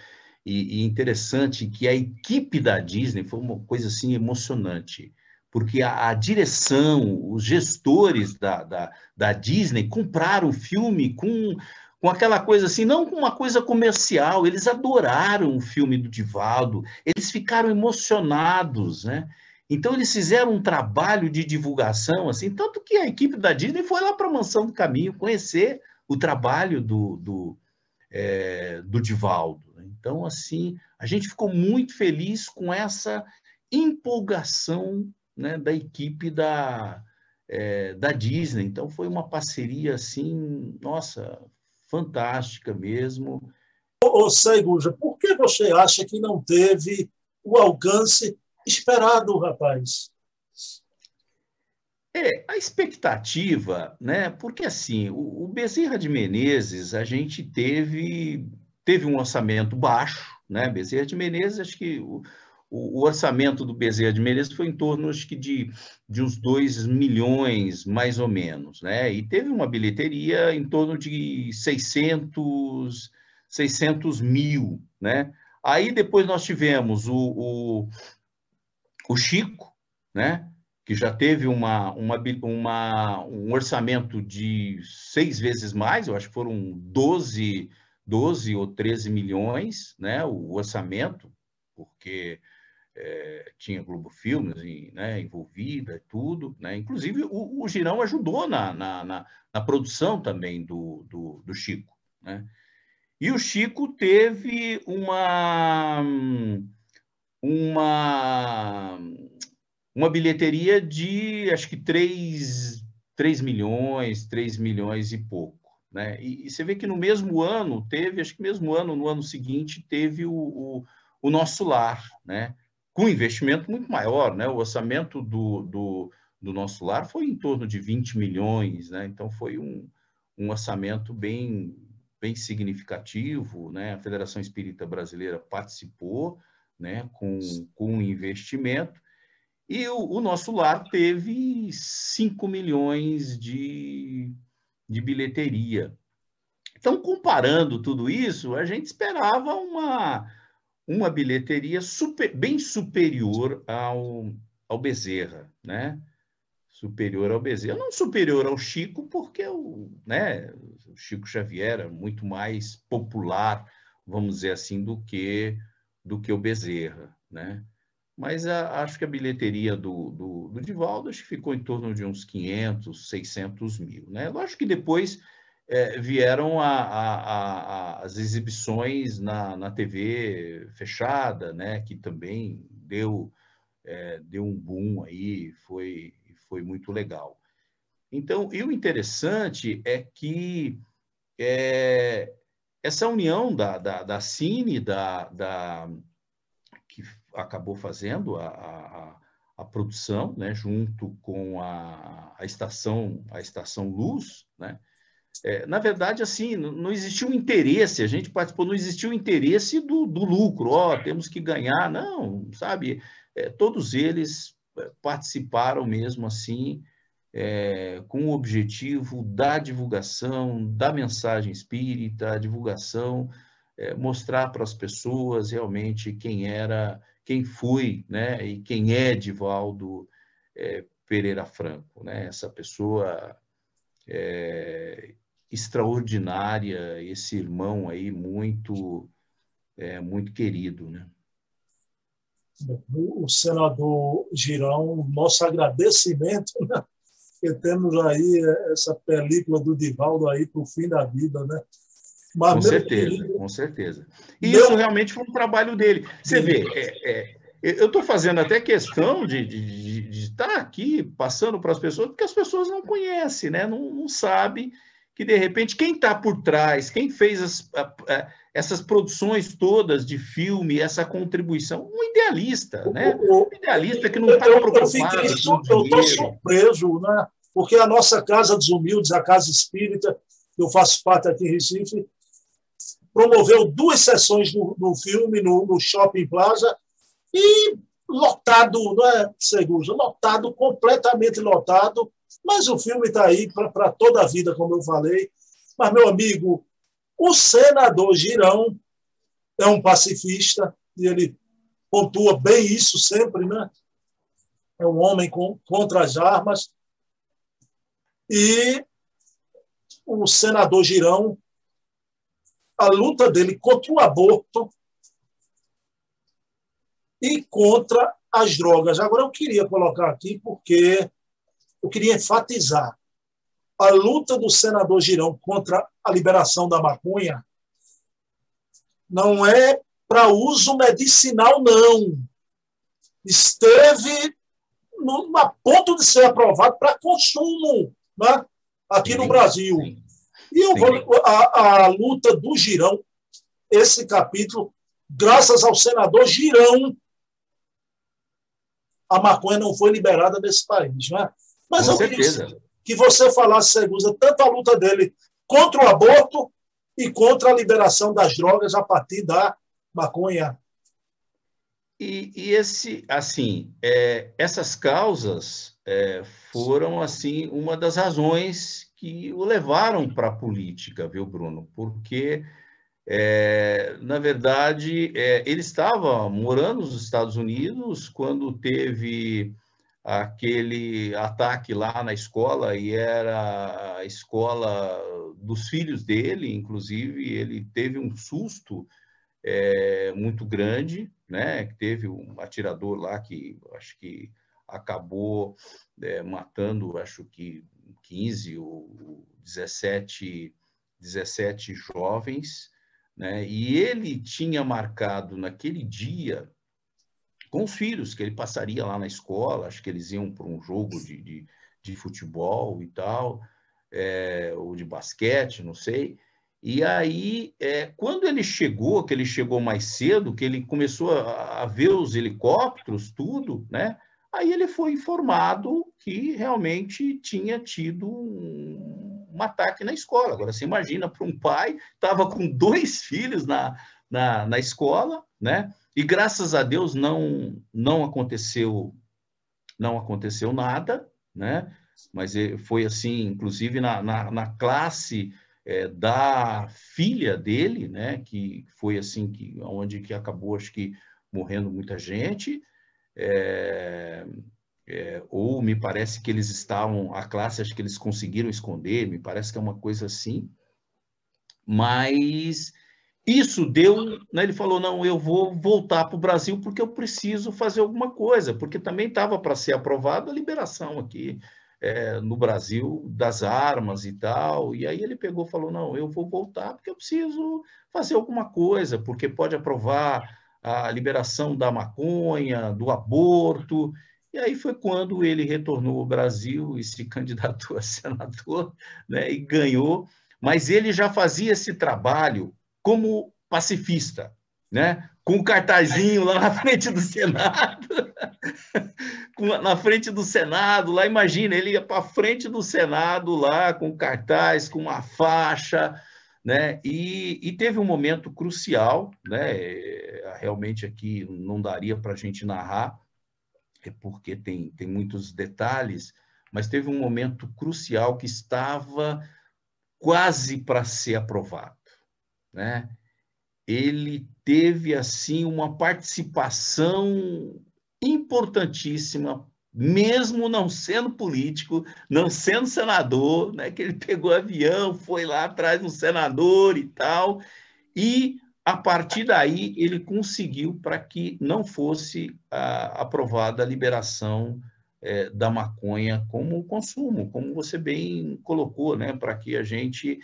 e, e interessante que a equipe da Disney foi uma coisa assim emocionante porque a, a, direção, os gestores da, da, da Disney compraram o filme com com aquela coisa assim, não com uma coisa comercial, eles adoraram o filme do Divaldo, eles ficaram emocionados, né? Então eles fizeram um trabalho de divulgação, assim, tanto que a equipe da Disney foi lá para a Mansão do Caminho conhecer o trabalho do, do, é, do Divaldo. Então, assim, a gente ficou muito feliz com essa empolgação né, da equipe da, é, da Disney. Então, foi uma parceria, assim, nossa, fantástica mesmo. Ô, Saiguja, por que você acha que não teve o alcance esperado, rapaz? É, a expectativa, né? Porque assim, o, o Bezerra de Menezes, a gente teve teve um orçamento baixo, né? Bezerra de Menezes, acho que o, o, orçamento do Bezerra de Menezes foi em torno acho que de, de uns 2 milhões, mais ou menos, né? E teve uma bilheteria em torno de 600, 600 mil, né? Aí depois nós tivemos o, o, o Chico, né? que já teve uma, uma, uma, um orçamento de seis vezes mais, eu acho que foram 12, 12 ou 13 milhões, né, o orçamento, porque é, tinha Globo Filmes né, envolvida tudo, né? Inclusive o, o Girão ajudou na, na, na, na produção também do, do, do, Chico, né? E o Chico teve uma uma uma bilheteria de acho que 3, 3 milhões, 3 milhões e pouco. Né? E, e, você vê que no mesmo ano teve, acho que mesmo ano, no ano seguinte, teve o, o, o Nosso Lar, né? com investimento muito maior, né? O orçamento do, do, do nosso lar foi em torno de 20 milhões, né? Então foi um, um orçamento bem, bem significativo, né? A Federação Espírita Brasileira participou, né? Com, com investimento e o, o nosso lar teve 5 milhões de, de bilheteria. Então, comparando tudo isso, a gente esperava uma, uma bilheteria super, bem superior ao, ao Bezerra, né? Superior ao Bezerra. Não superior ao Chico, porque o, né, o Chico Xavier é muito mais popular, vamos dizer assim, do que, do que o Bezerra, né? Mas a, acho que a bilheteria do, do, do Divaldo acho que ficou em torno de uns 500, 600 mil, né? Lógico que depois é, vieram a, a, as exibições na, na TV fechada, né, que também deu, é, deu um boom aí, foi, foi muito legal. Então, e o interessante é que é, essa união da, da, da Cine, da, da, que acabou fazendo a, a, a produção, né, junto com a, a, estação, a estação Luz, né, é, na verdade, assim, não, existiu interesse, a gente participou, não existiu interesse do, do lucro, ó, temos que ganhar, não, sabe? É, todos eles é, participaram mesmo assim, é, com o objetivo da divulgação, da mensagem espírita, a divulgação, é, mostrar para as pessoas realmente quem era, quem foi, né, e quem é Divaldo é, Pereira Franco, né, essa pessoa é, extraordinária, esse irmão aí muito, é, muito querido, né? O senador Girão, nosso agradecimento, né? Que temos aí essa película do Divaldo aí para o fim da vida, né? Mas, com certeza, querido, com certeza. E meu... isso realmente foi um trabalho dele. Você vê, é, é, eu estou fazendo até questão de, de, de, estar aqui passando para as pessoas, porque as pessoas não conhecem, né? não, não sabem que de repente quem está por trás, quem fez as, a, a, essas produções todas de filme, essa contribuição, um idealista, né? Um idealista que não está preocupado. Eu estou surpreso, né? Porque a nossa Casa dos Humildes, a Casa Espírita, que eu faço parte aqui em Recife, promoveu duas sessões do, do filme no, no Shopping Plaza e lotado, não é, Seguja? Lotado, completamente lotado, mas o filme está aí para toda a vida, como eu falei. Mas, meu amigo, o senador Girão é um pacifista, e ele pontua bem isso sempre, né? É um homem com, contra as armas. E o senador Girão, a luta dele contra o aborto e contra as drogas. Agora, eu queria colocar aqui, porque eu queria enfatizar a luta do senador Girão contra a liberação da maconha não é para uso medicinal, não. Esteve no, a ponto de ser aprovado para consumo né? aqui no Brasil. E eu vou, a, a luta do Girão, esse capítulo, graças ao senador Girão, a maconha não foi liberada nesse país. Né? Mas Com eu certeza. queria que você falasse, Segusa, tanto a luta dele contra o aborto e contra a liberação das drogas a partir da maconha. E, e esse, assim, é, essas causas é, foram assim uma das razões que o levaram para a política, viu, Bruno? Porque é, na verdade é, ele estava morando nos Estados Unidos quando teve aquele ataque lá na escola e era a escola dos filhos dele, inclusive ele teve um susto é, muito grande, né? Teve um atirador lá que acho que acabou é, matando, acho que 15 ou 17, 17 jovens, né? E ele tinha marcado naquele dia com os filhos, que ele passaria lá na escola, acho que eles iam para um jogo de, de, de, futebol e tal, é, ou de basquete, não sei. E aí, é, quando ele chegou, que ele chegou mais cedo, que ele começou a, a ver os helicópteros, tudo, né? Aí ele foi informado que realmente tinha tido um, um ataque na escola. Agora, você imagina para um pai, estava com dois filhos na, na, na escola, né? E graças a Deus não, não aconteceu não aconteceu nada, né? Mas foi assim, inclusive na, na, na classe é, da filha dele, né? Que foi assim que onde que acabou, acho que morrendo muita gente. É, é, ou me parece que eles estavam, a classe, acho que eles conseguiram esconder, me parece que é uma coisa assim. Mas isso deu, né, ele falou, não, eu vou voltar para o Brasil porque eu preciso fazer alguma coisa, porque também estava para ser aprovada a liberação aqui é, no Brasil das armas e tal, e aí ele pegou e falou, não, eu vou voltar porque eu preciso fazer alguma coisa, porque pode aprovar a liberação da maconha, do aborto, e aí foi quando ele retornou ao Brasil e se candidatou a senador, né, e ganhou, mas ele já fazia esse trabalho como pacifista, né? com um cartazinho lá na frente do Senado, na frente do Senado, lá imagina, ele ia para frente do Senado lá com cartaz, com uma faixa, né? E, e teve um momento crucial, né? Realmente aqui não daria para a gente narrar, é porque tem, tem muitos detalhes, mas teve um momento crucial que estava quase para ser aprovado né? ele teve assim uma participação importantíssima, mesmo não sendo político, não sendo senador, né? que ele pegou avião, foi lá atrás do senador e tal, e a partir daí ele conseguiu para que não fosse ah, aprovada a liberação é, da maconha como consumo, como você bem colocou, né? para que a gente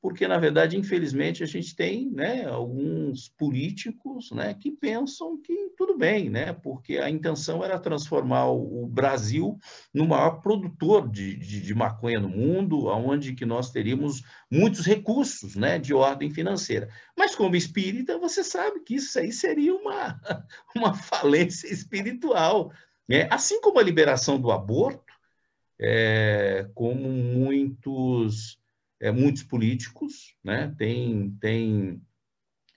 porque, na verdade, infelizmente, a gente tem né, alguns políticos né, que pensam que tudo bem, né, porque a intenção era transformar o Brasil no maior produtor de, de, de maconha no mundo, onde que nós teríamos muitos recursos né, de ordem financeira. Mas, como espírita, você sabe que isso aí seria uma, uma falência espiritual. Né? Assim como a liberação do aborto, é, como muitos é, muitos políticos né, tem, tem,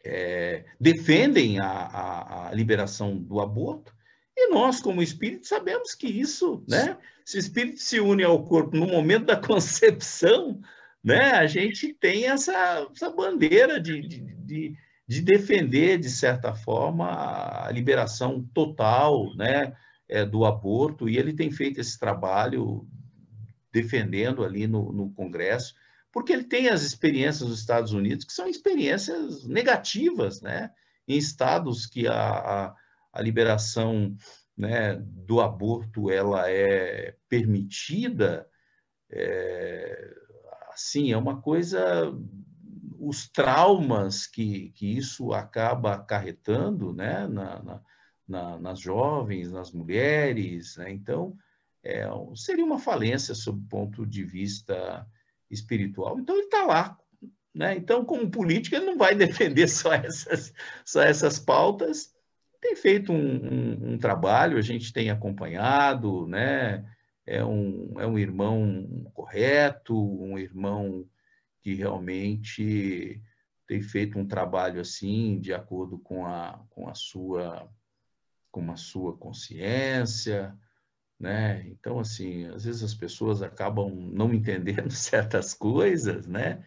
é, defendem a, a, a, liberação do aborto, e nós, como espírito, sabemos que isso, né, se o espírito se une ao corpo no momento da concepção, né, a gente tem essa, essa bandeira de, de, de, de defender, de certa forma, a liberação total né, é, do aborto, e ele tem feito esse trabalho defendendo ali no, no Congresso porque ele tem as experiências dos Estados Unidos que são experiências negativas, né? Em estados que a, a, a liberação né, do aborto ela é permitida, é, assim, é uma coisa, os traumas que, que isso acaba acarretando né, na, na, na nas jovens, nas mulheres, né? então, é, seria uma falência sob o ponto de vista espiritual. Então ele está lá. Né? Então, como político, ele não vai defender só essas, só essas pautas. Tem feito um, um, um trabalho, a gente tem acompanhado, né? é, um, é um irmão correto, um irmão que realmente tem feito um trabalho assim, de acordo com a, com a sua com a sua consciência, né? Então, assim, às vezes as pessoas acabam não entendendo certas coisas, né?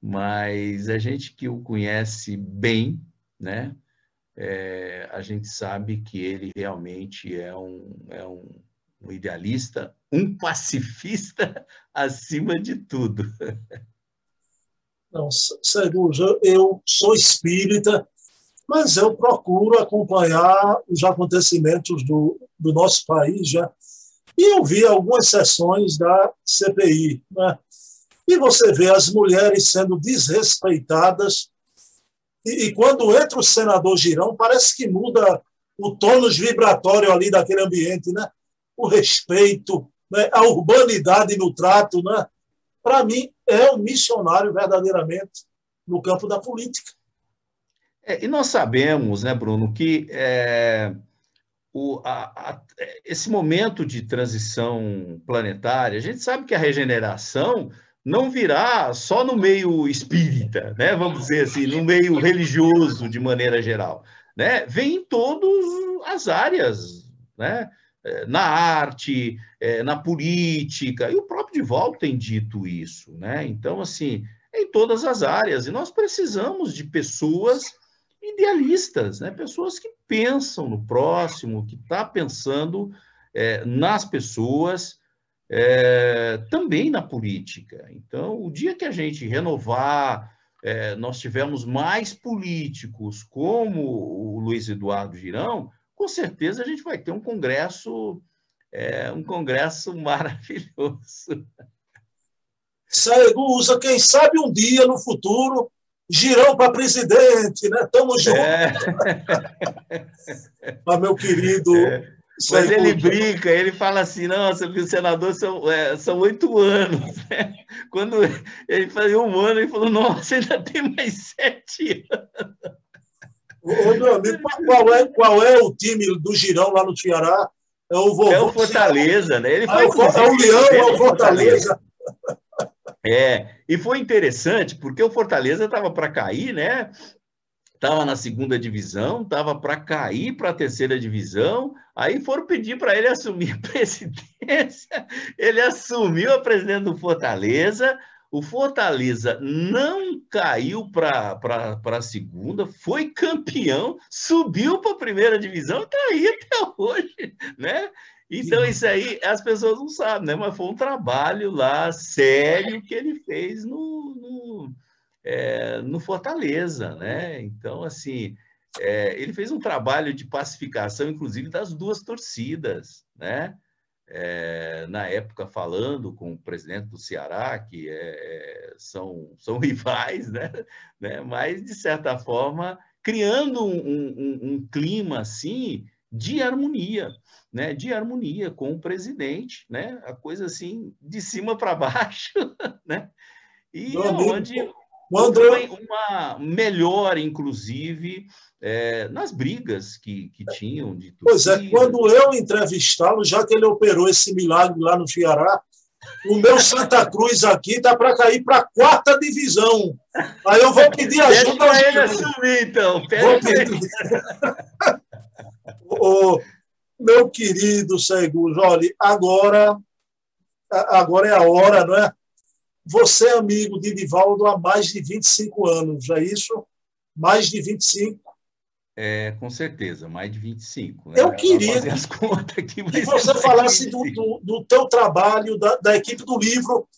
Mas a gente que o conhece bem, né? É, a gente sabe que ele realmente é um, é um, um idealista, um pacifista acima de tudo. Não, Sérgio, eu sou espírita, mas eu procuro acompanhar os acontecimentos do, do nosso país já e eu vi algumas sessões da CPI. Né? E você vê as mulheres sendo desrespeitadas. E, e quando entra o senador Girão, parece que muda o tônus vibratório ali daquele ambiente, né? o respeito, né? a urbanidade no trato. Né? Para mim, é um missionário verdadeiramente no campo da política. É, e nós sabemos, né, Bruno, que é, o, a, a, esse momento de transição planetária, a gente sabe que a regeneração não virá só no meio espírita, né? vamos dizer assim, no meio religioso de maneira geral. Né? Vem em todas as áreas, né? É, na arte, é, na política, e o próprio Divaldo tem dito isso. Né? Então, assim, em todas as áreas, e nós precisamos de pessoas idealistas, né? pessoas que pensam no próximo, que está pensando é, nas pessoas, é, também na política. Então, o dia que a gente renovar, é, nós tivermos mais políticos como o Luiz Eduardo Girão, com certeza a gente vai ter um congresso, é, um congresso maravilhoso. Saegu usa, quem sabe um dia no futuro, girão para presidente, né? Tamo junto. É. Mas, meu querido, é. Mas ele brinca, ele fala assim, nossa, o senador são, é, são oito anos. Né? Quando ele fazia um ano, ele falou, nossa, ainda tem mais sete anos. Ô, meu amigo, qual é, qual é o time do Girão lá no Ceará? É o vovô. É o Fortaleza, né? Ele foi, ah, é o Leão, é o Fortaleza. É, e foi interessante, porque o Fortaleza estava para cair, né? estava na segunda divisão, estava para cair para a terceira divisão, aí foram pedir para ele assumir a presidência, ele assumiu a presidência do Fortaleza, o Fortaleza não caiu para a segunda, foi campeão, subiu para a primeira divisão e está aí até hoje, né? Então, isso aí as pessoas não sabem, né? Mas foi um trabalho lá sério que ele fez no, no é, no Fortaleza, né? Então, assim, é, ele fez um trabalho de pacificação, inclusive, das duas torcidas, né? É, na época, falando com o presidente do Ceará, que é, são, são rivais, né? né? Mas, de certa forma, criando um, um, um clima, assim, de harmonia, né? De harmonia com o presidente, né? A coisa, assim, de cima para baixo, né? E onde quando foi uma melhor, inclusive, é, nas brigas que, que tinham. De pois é, quando eu entrevistá-lo, já que ele operou esse milagre lá no Ceará, o meu Santa Cruz aqui está para cair para a quarta divisão. Aí eu vou pedir ajuda para ele assumir, então. Vou pedir... o meu querido Segundo, olha, agora, agora é a hora, não é? Você é amigo de Divaldo há mais de 25 anos, já é isso? Mais de 25? É, com certeza, mais de 25. Né? Eu queria que, aqui, que você falasse do, do, do, teu trabalho, da, da, equipe do livro,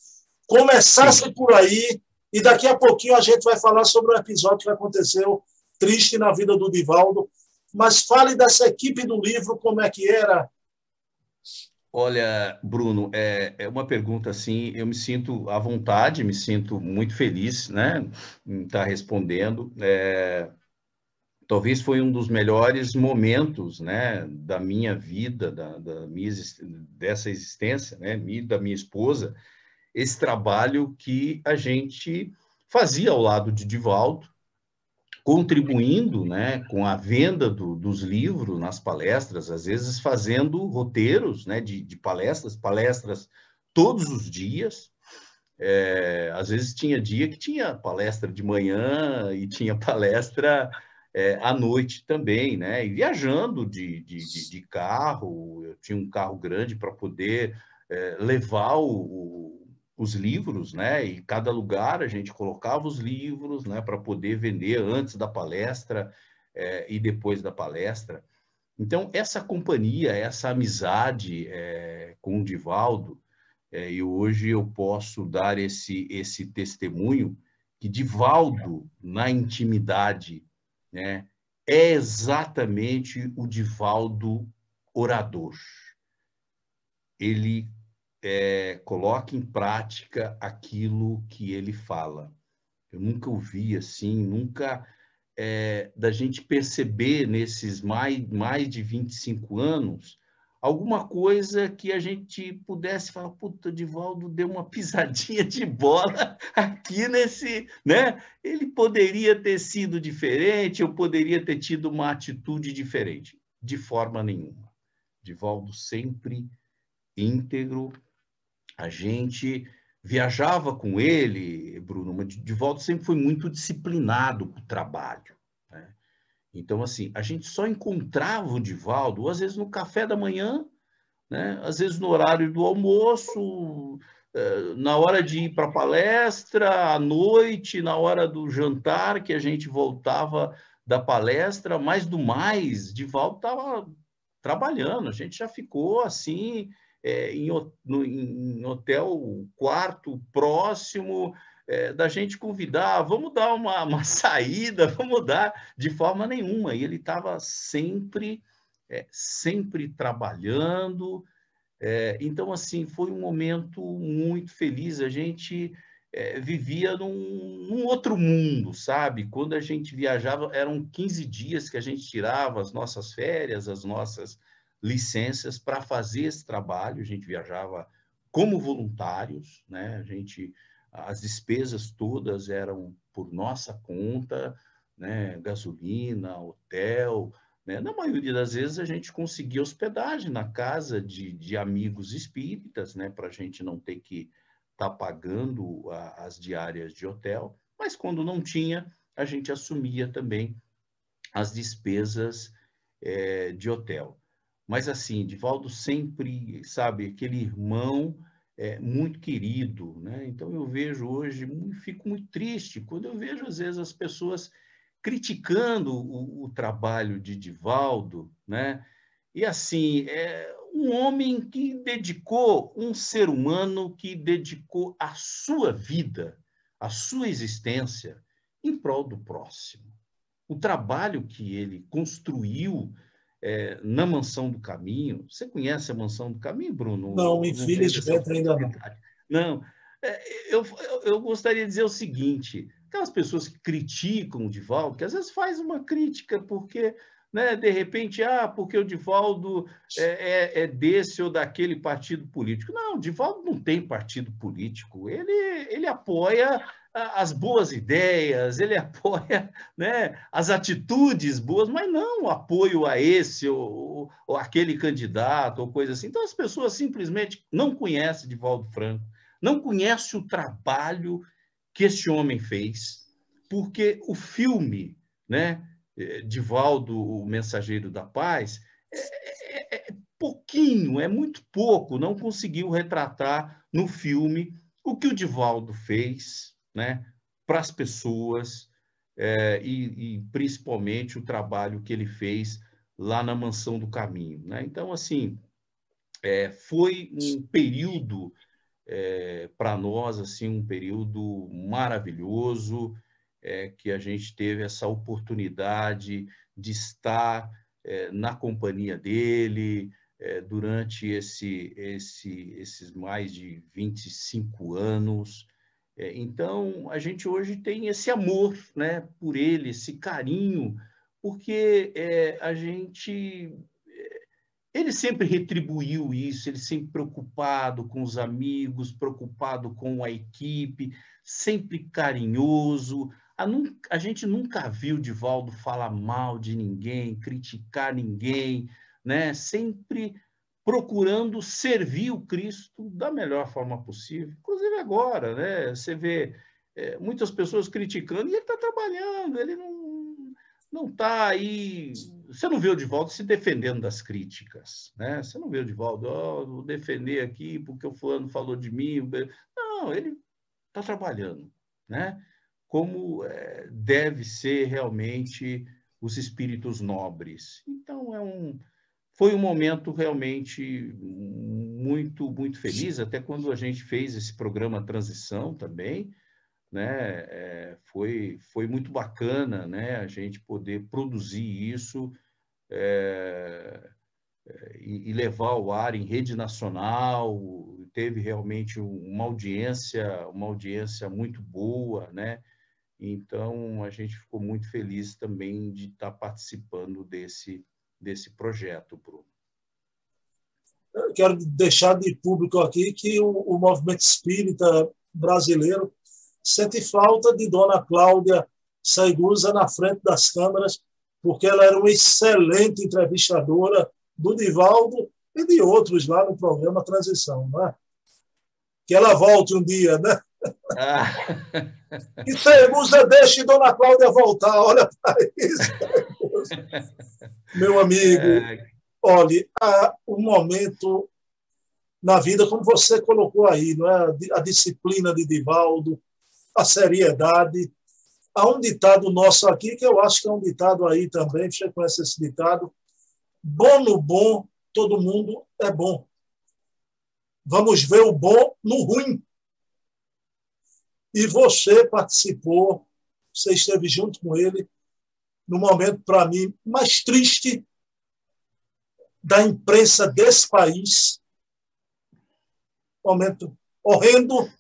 começasse Sim. por aí, e daqui a pouquinho a gente vai falar sobre o episódio que aconteceu triste na vida do Divaldo. Mas fale dessa equipe do livro, como é que era, Olha, Bruno, é, é, uma pergunta assim, eu me sinto à vontade, me sinto muito feliz, né, em estar respondendo. É, talvez foi um dos melhores momentos, né, da minha vida, da, da minha, dessa existência, né, da minha esposa, esse trabalho que a gente fazia ao lado de Divaldo, contribuindo né, com a venda do, dos livros nas palestras, às vezes fazendo roteiros né, de, de palestras, palestras todos os dias. É, às vezes tinha dia que tinha palestra de manhã e tinha palestra é, à noite também, né? E viajando de, de, de, carro, eu tinha um carro grande para poder é, levar o, os livros, né? E cada lugar a gente colocava os livros, né? Para poder vender antes da palestra é, e depois da palestra. Então essa companhia, essa amizade é, com o Divaldo, é, e hoje eu posso dar esse esse testemunho que Divaldo na intimidade, né? É exatamente o Divaldo orador. Ele é, coloque em prática aquilo que ele fala. Eu nunca ouvi assim, nunca é, da gente perceber nesses mais, mais de 25 anos alguma coisa que a gente pudesse falar, puta, Divaldo deu uma pisadinha de bola aqui nesse, né? Ele poderia ter sido diferente, eu poderia ter tido uma atitude diferente. De forma nenhuma. Divaldo sempre íntegro. A gente viajava com ele, Bruno, mas Divaldo sempre foi muito disciplinado com o trabalho. Então, assim, a gente só encontrava o Divaldo, às vezes no café da manhã, né? às vezes no horário do almoço, eh, na hora de ir para a palestra, à noite, na hora do jantar, que a gente voltava da palestra, mas do mais, Divaldo estava trabalhando, a gente já ficou assim, é, em, no, em hotel quarto próximo, é, da gente convidar, vamos dar uma, uma saída, vamos dar de forma nenhuma. E ele estava sempre, é, sempre trabalhando. É, então, assim, foi um momento muito feliz. A gente é, vivia num, num, outro mundo, sabe? Quando a gente viajava, eram 15 dias que a gente tirava as nossas férias, as nossas licenças para fazer esse trabalho. A gente viajava como voluntários, né? A gente as despesas todas eram por nossa conta, né? gasolina, hotel. Né? Na maioria das vezes a gente conseguia hospedagem na casa de, de amigos espíritas, né? para a gente não ter que estar tá pagando a, as diárias de hotel, mas quando não tinha, a gente assumia também as despesas é, de hotel. Mas assim, Divaldo sempre, sabe, aquele irmão é, muito querido, né? Então eu vejo hoje, fico muito triste quando eu vejo às vezes as pessoas criticando o, o trabalho de Divaldo, né? E assim, é um homem que dedicou, um ser humano que dedicou a sua vida, a sua existência em prol do próximo. O trabalho que ele construiu é, na Mansão do Caminho. Você conhece a Mansão do Caminho, Bruno? Não, infelizmente ainda não. Não. É, eu, eu gostaria de dizer o seguinte: aquelas pessoas que criticam o Divaldo, que às vezes faz uma crítica porque, né, de repente, ah, porque o Divaldo é, é, é desse ou daquele partido político. Não, o Divaldo não tem partido político. Ele, ele apoia as boas ideias, ele apoia né, as atitudes boas, mas não o apoio a esse ou, ou aquele candidato ou coisa assim. Então as pessoas simplesmente não conhecem Divaldo Franco, não conhecem o trabalho que esse homem fez, porque o filme, né, Divaldo, o Mensageiro da Paz, é, é, é pouquinho, é muito pouco, não conseguiu retratar no filme o que o Divaldo fez, né, para as pessoas é, e, e, principalmente o trabalho que ele fez lá na Mansão do Caminho. Né? Então, assim, é, foi um período é, para nós, assim, um período maravilhoso, é, que a gente teve essa oportunidade de estar é, na companhia dele, é, durante esse, esse, esses mais de 25 anos, então, a gente hoje tem esse amor né, por ele, esse carinho, porque é, a gente. É, ele sempre retribuiu isso, ele sempre preocupado com os amigos, preocupado com a equipe, sempre carinhoso. A, a gente nunca viu Divaldo falar mal de ninguém, criticar ninguém, né? sempre procurando servir o Cristo da melhor forma possível. Inclusive agora, né? Você vê é, muitas pessoas criticando e ele está trabalhando, ele não não está aí. Você não vê o Divaldo se defendendo das críticas, né? Você não vê o Divaldo, oh, vou defender aqui porque o fulano falou de mim. Não, ele está trabalhando, né? Como é, deve ser realmente os espíritos nobres. Então é um foi um momento realmente muito, muito feliz, até quando a gente fez esse programa Transição também, né? É, foi, foi muito bacana né? a gente poder produzir isso é, é, e, e, levar ao ar em rede nacional. Teve realmente uma audiência, uma audiência muito boa, né? Então a gente ficou muito feliz também de estar participando desse desse projeto, Bruno. quero deixar de público aqui que o, o movimento espírita brasileiro sente falta de Dona Cláudia Saigusa na frente das câmeras, porque ela era uma excelente entrevistadora do Divaldo e de outros lá no programa Transição, né? Que ela volte um dia, né? Ah. E Saigusa deixe Dona Cláudia voltar, olha para isso. Meu amigo, é... olhe, há um momento na vida, como você colocou aí, não é? a disciplina de Divaldo, a seriedade. Há um ditado nosso aqui, que eu acho que é um ditado aí também, você conhece esse ditado, bom no bom, todo mundo é bom. Vamos ver o bom no ruim. E você participou, você esteve junto com ele no momento, para mim, mais triste da imprensa desse país. Momento horrendo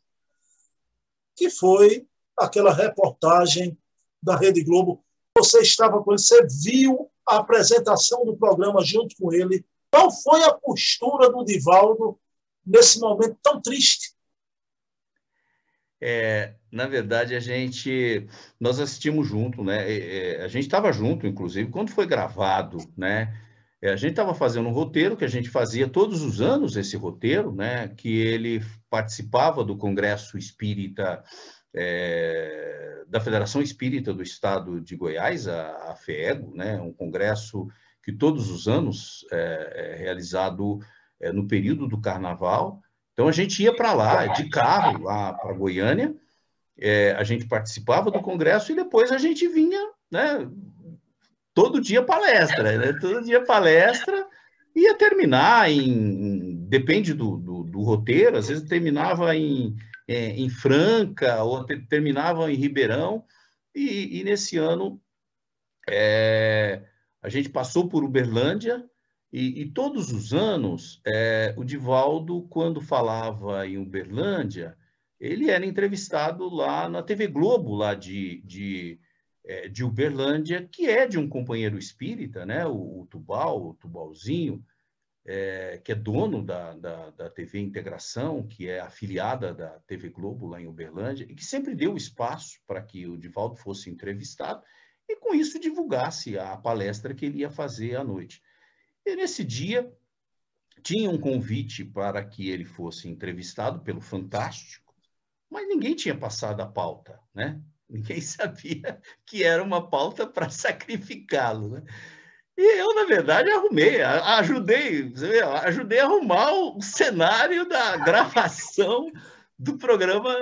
que foi aquela reportagem da Rede Globo. Você estava com ele, você viu a apresentação do programa junto com ele. Qual foi a postura do Divaldo nesse momento tão triste? É, na verdade, a gente, nós assistimos junto, né? A gente estava junto, inclusive, quando foi gravado, né? É, a gente estava fazendo um roteiro que a gente fazia todos os anos esse roteiro, né? Que ele participava do Congresso Espírita é, da Federação Espírita do Estado de Goiás, a, a FEEGO, né? Um congresso que todos os anos é, é realizado é, no período do Carnaval. Então a gente ia para lá de carro lá para Goiânia. É, a gente participava do congresso e depois a gente vinha, né? Todo dia palestra, né? Todo dia palestra ia terminar em, depende do, do, do, roteiro, às vezes terminava em, é, em Franca ou te, terminava em Ribeirão, e, e nesse ano é, a gente passou por Uberlândia, e, e todos os anos é, o Divaldo, quando falava em Uberlândia, ele era entrevistado lá na TV Globo, lá de, de, é, de Uberlândia, que é de um companheiro espírita, né? o, o Tubal, o Tubalzinho, é, que é dono da, da, da, TV Integração, que é afiliada da TV Globo lá em Uberlândia, e que sempre deu espaço para que o Divaldo fosse entrevistado e com isso divulgasse a palestra que ele ia fazer à noite. E nesse dia tinha um convite para que ele fosse entrevistado pelo Fantástico, mas ninguém tinha passado a pauta, né? Ninguém sabia que era uma pauta para sacrificá-lo, né? E eu, na verdade, arrumei, ajudei, ajudei a arrumar o cenário da gravação do programa,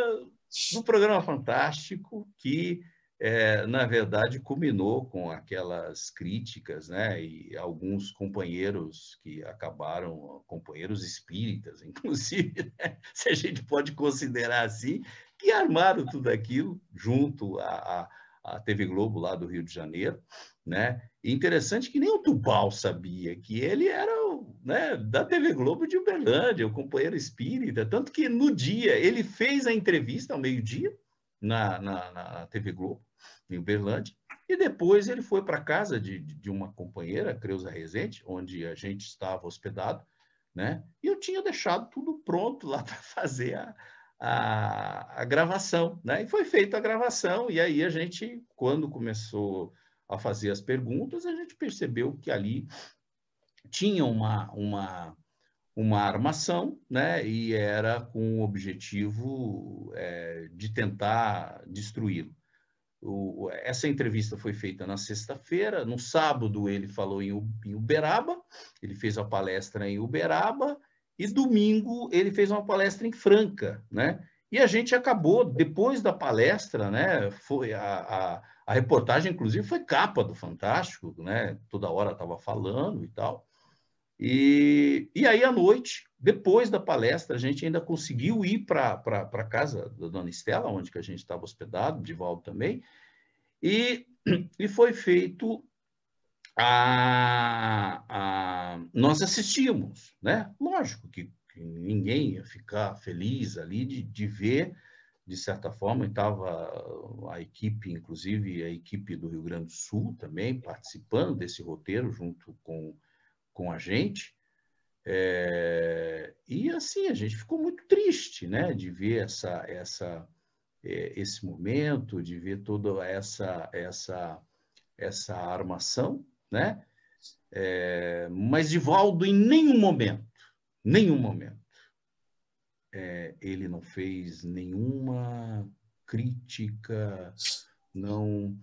do programa fantástico que, é, na verdade, culminou com aquelas críticas, né? E alguns companheiros que acabaram, companheiros espíritas, inclusive, né? se a gente pode considerar assim, que armaram tudo aquilo junto à, à, TV Globo lá do Rio de Janeiro, né? E interessante que nem o Tubal sabia que ele era né, da TV Globo de Uberlândia, o companheiro espírita, tanto que no dia ele fez a entrevista ao meio-dia na, na, na, TV Globo, em Uberlândia, e depois ele foi para casa de, de uma companheira, Creuza Rezende, onde a gente estava hospedado, né? E eu tinha deixado tudo pronto lá para fazer a, a, a, gravação, né? E foi feita a gravação, e aí a gente, quando começou a fazer as perguntas, a gente percebeu que ali tinha uma, uma, uma armação, né? E era com o objetivo é, de tentar destruí-lo. Essa entrevista foi feita na sexta-feira, no sábado ele falou em, em Uberaba, ele fez a palestra em Uberaba, e domingo ele fez uma palestra em Franca, né? E a gente acabou, depois da palestra, né? Foi a, a a reportagem, inclusive, foi capa do Fantástico, né? Toda hora estava falando e tal. E, e aí, à noite, depois da palestra, a gente ainda conseguiu ir para a casa da dona Estela, onde que a gente estava hospedado, de volta também, e, e foi feito a, a, nós assistimos, né? Lógico que, que, ninguém ia ficar feliz ali de, de ver de certa forma, estava a equipe, inclusive a equipe do Rio Grande do Sul também, participando desse roteiro junto com, com a gente. É, e assim, a gente ficou muito triste né, de ver essa, essa, é, esse momento, de ver toda essa, essa, essa armação, né? É, mas Divaldo, em nenhum momento, nenhum momento, é, ele não fez nenhuma crítica, não.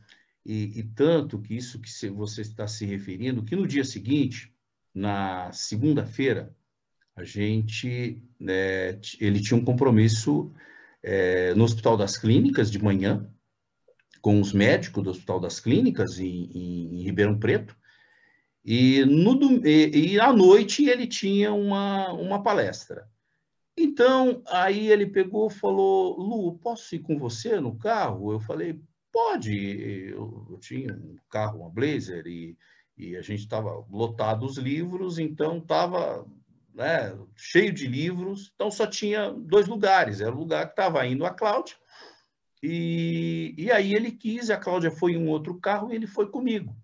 E, e, tanto que isso que você está se referindo, que no dia seguinte, na segunda-feira, a gente, né, ele tinha um compromisso é, no Hospital das Clínicas de manhã, com os médicos do Hospital das Clínicas em, em, em Ribeirão Preto, e, no, e, e à noite ele tinha uma, uma palestra. Então, aí ele pegou falou, Lu, posso ir com você no carro? Eu falei, pode. Eu, eu tinha um carro, uma Blazer, e, e a gente estava lotado os livros, então estava né, cheio de livros, então só tinha dois lugares. Era o lugar que estava indo a Cláudia, e, e aí ele quis, a Cláudia foi em um outro carro e ele foi comigo.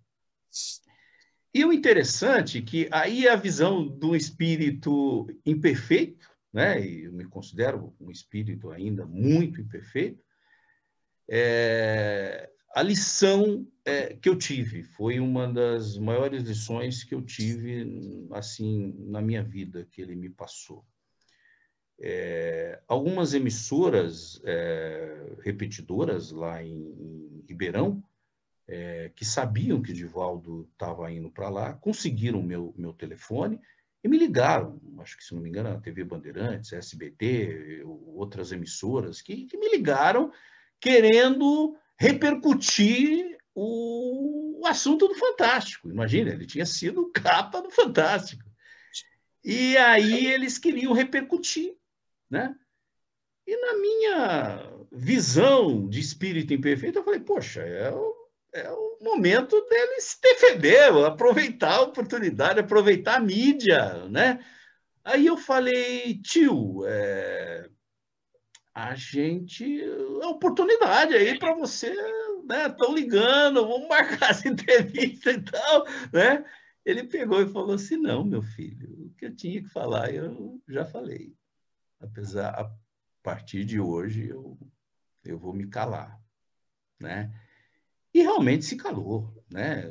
E o interessante é que aí a visão do espírito imperfeito, né? E eu me considero um espírito ainda muito imperfeito. É, a lição é, que eu tive foi uma das maiores lições que eu tive assim na minha vida que ele me passou. É, algumas emissoras é, repetidoras lá em, em Ribeirão é, que sabiam que Divaldo estava indo para lá, conseguiram meu, meu telefone e me ligaram. Acho que, se não me engano, a TV Bandeirantes, SBT, outras emissoras, que, que me ligaram querendo repercutir o, o assunto do Fantástico. Imagina, ele tinha sido capa do Fantástico. E aí eles queriam repercutir, né? E na minha visão de espírito imperfeito, eu falei, poxa, é o é o momento dele se defender, aproveitar a oportunidade, aproveitar a mídia, né? Aí eu falei, tio, é, a gente. É oportunidade aí para você, né? Estão ligando, vamos marcar essa entrevista e tal, né? Ele pegou e falou assim: não, meu filho, o que eu tinha que falar, eu já falei. Apesar, a partir de hoje, eu, eu vou me calar, né? E realmente se calou, né?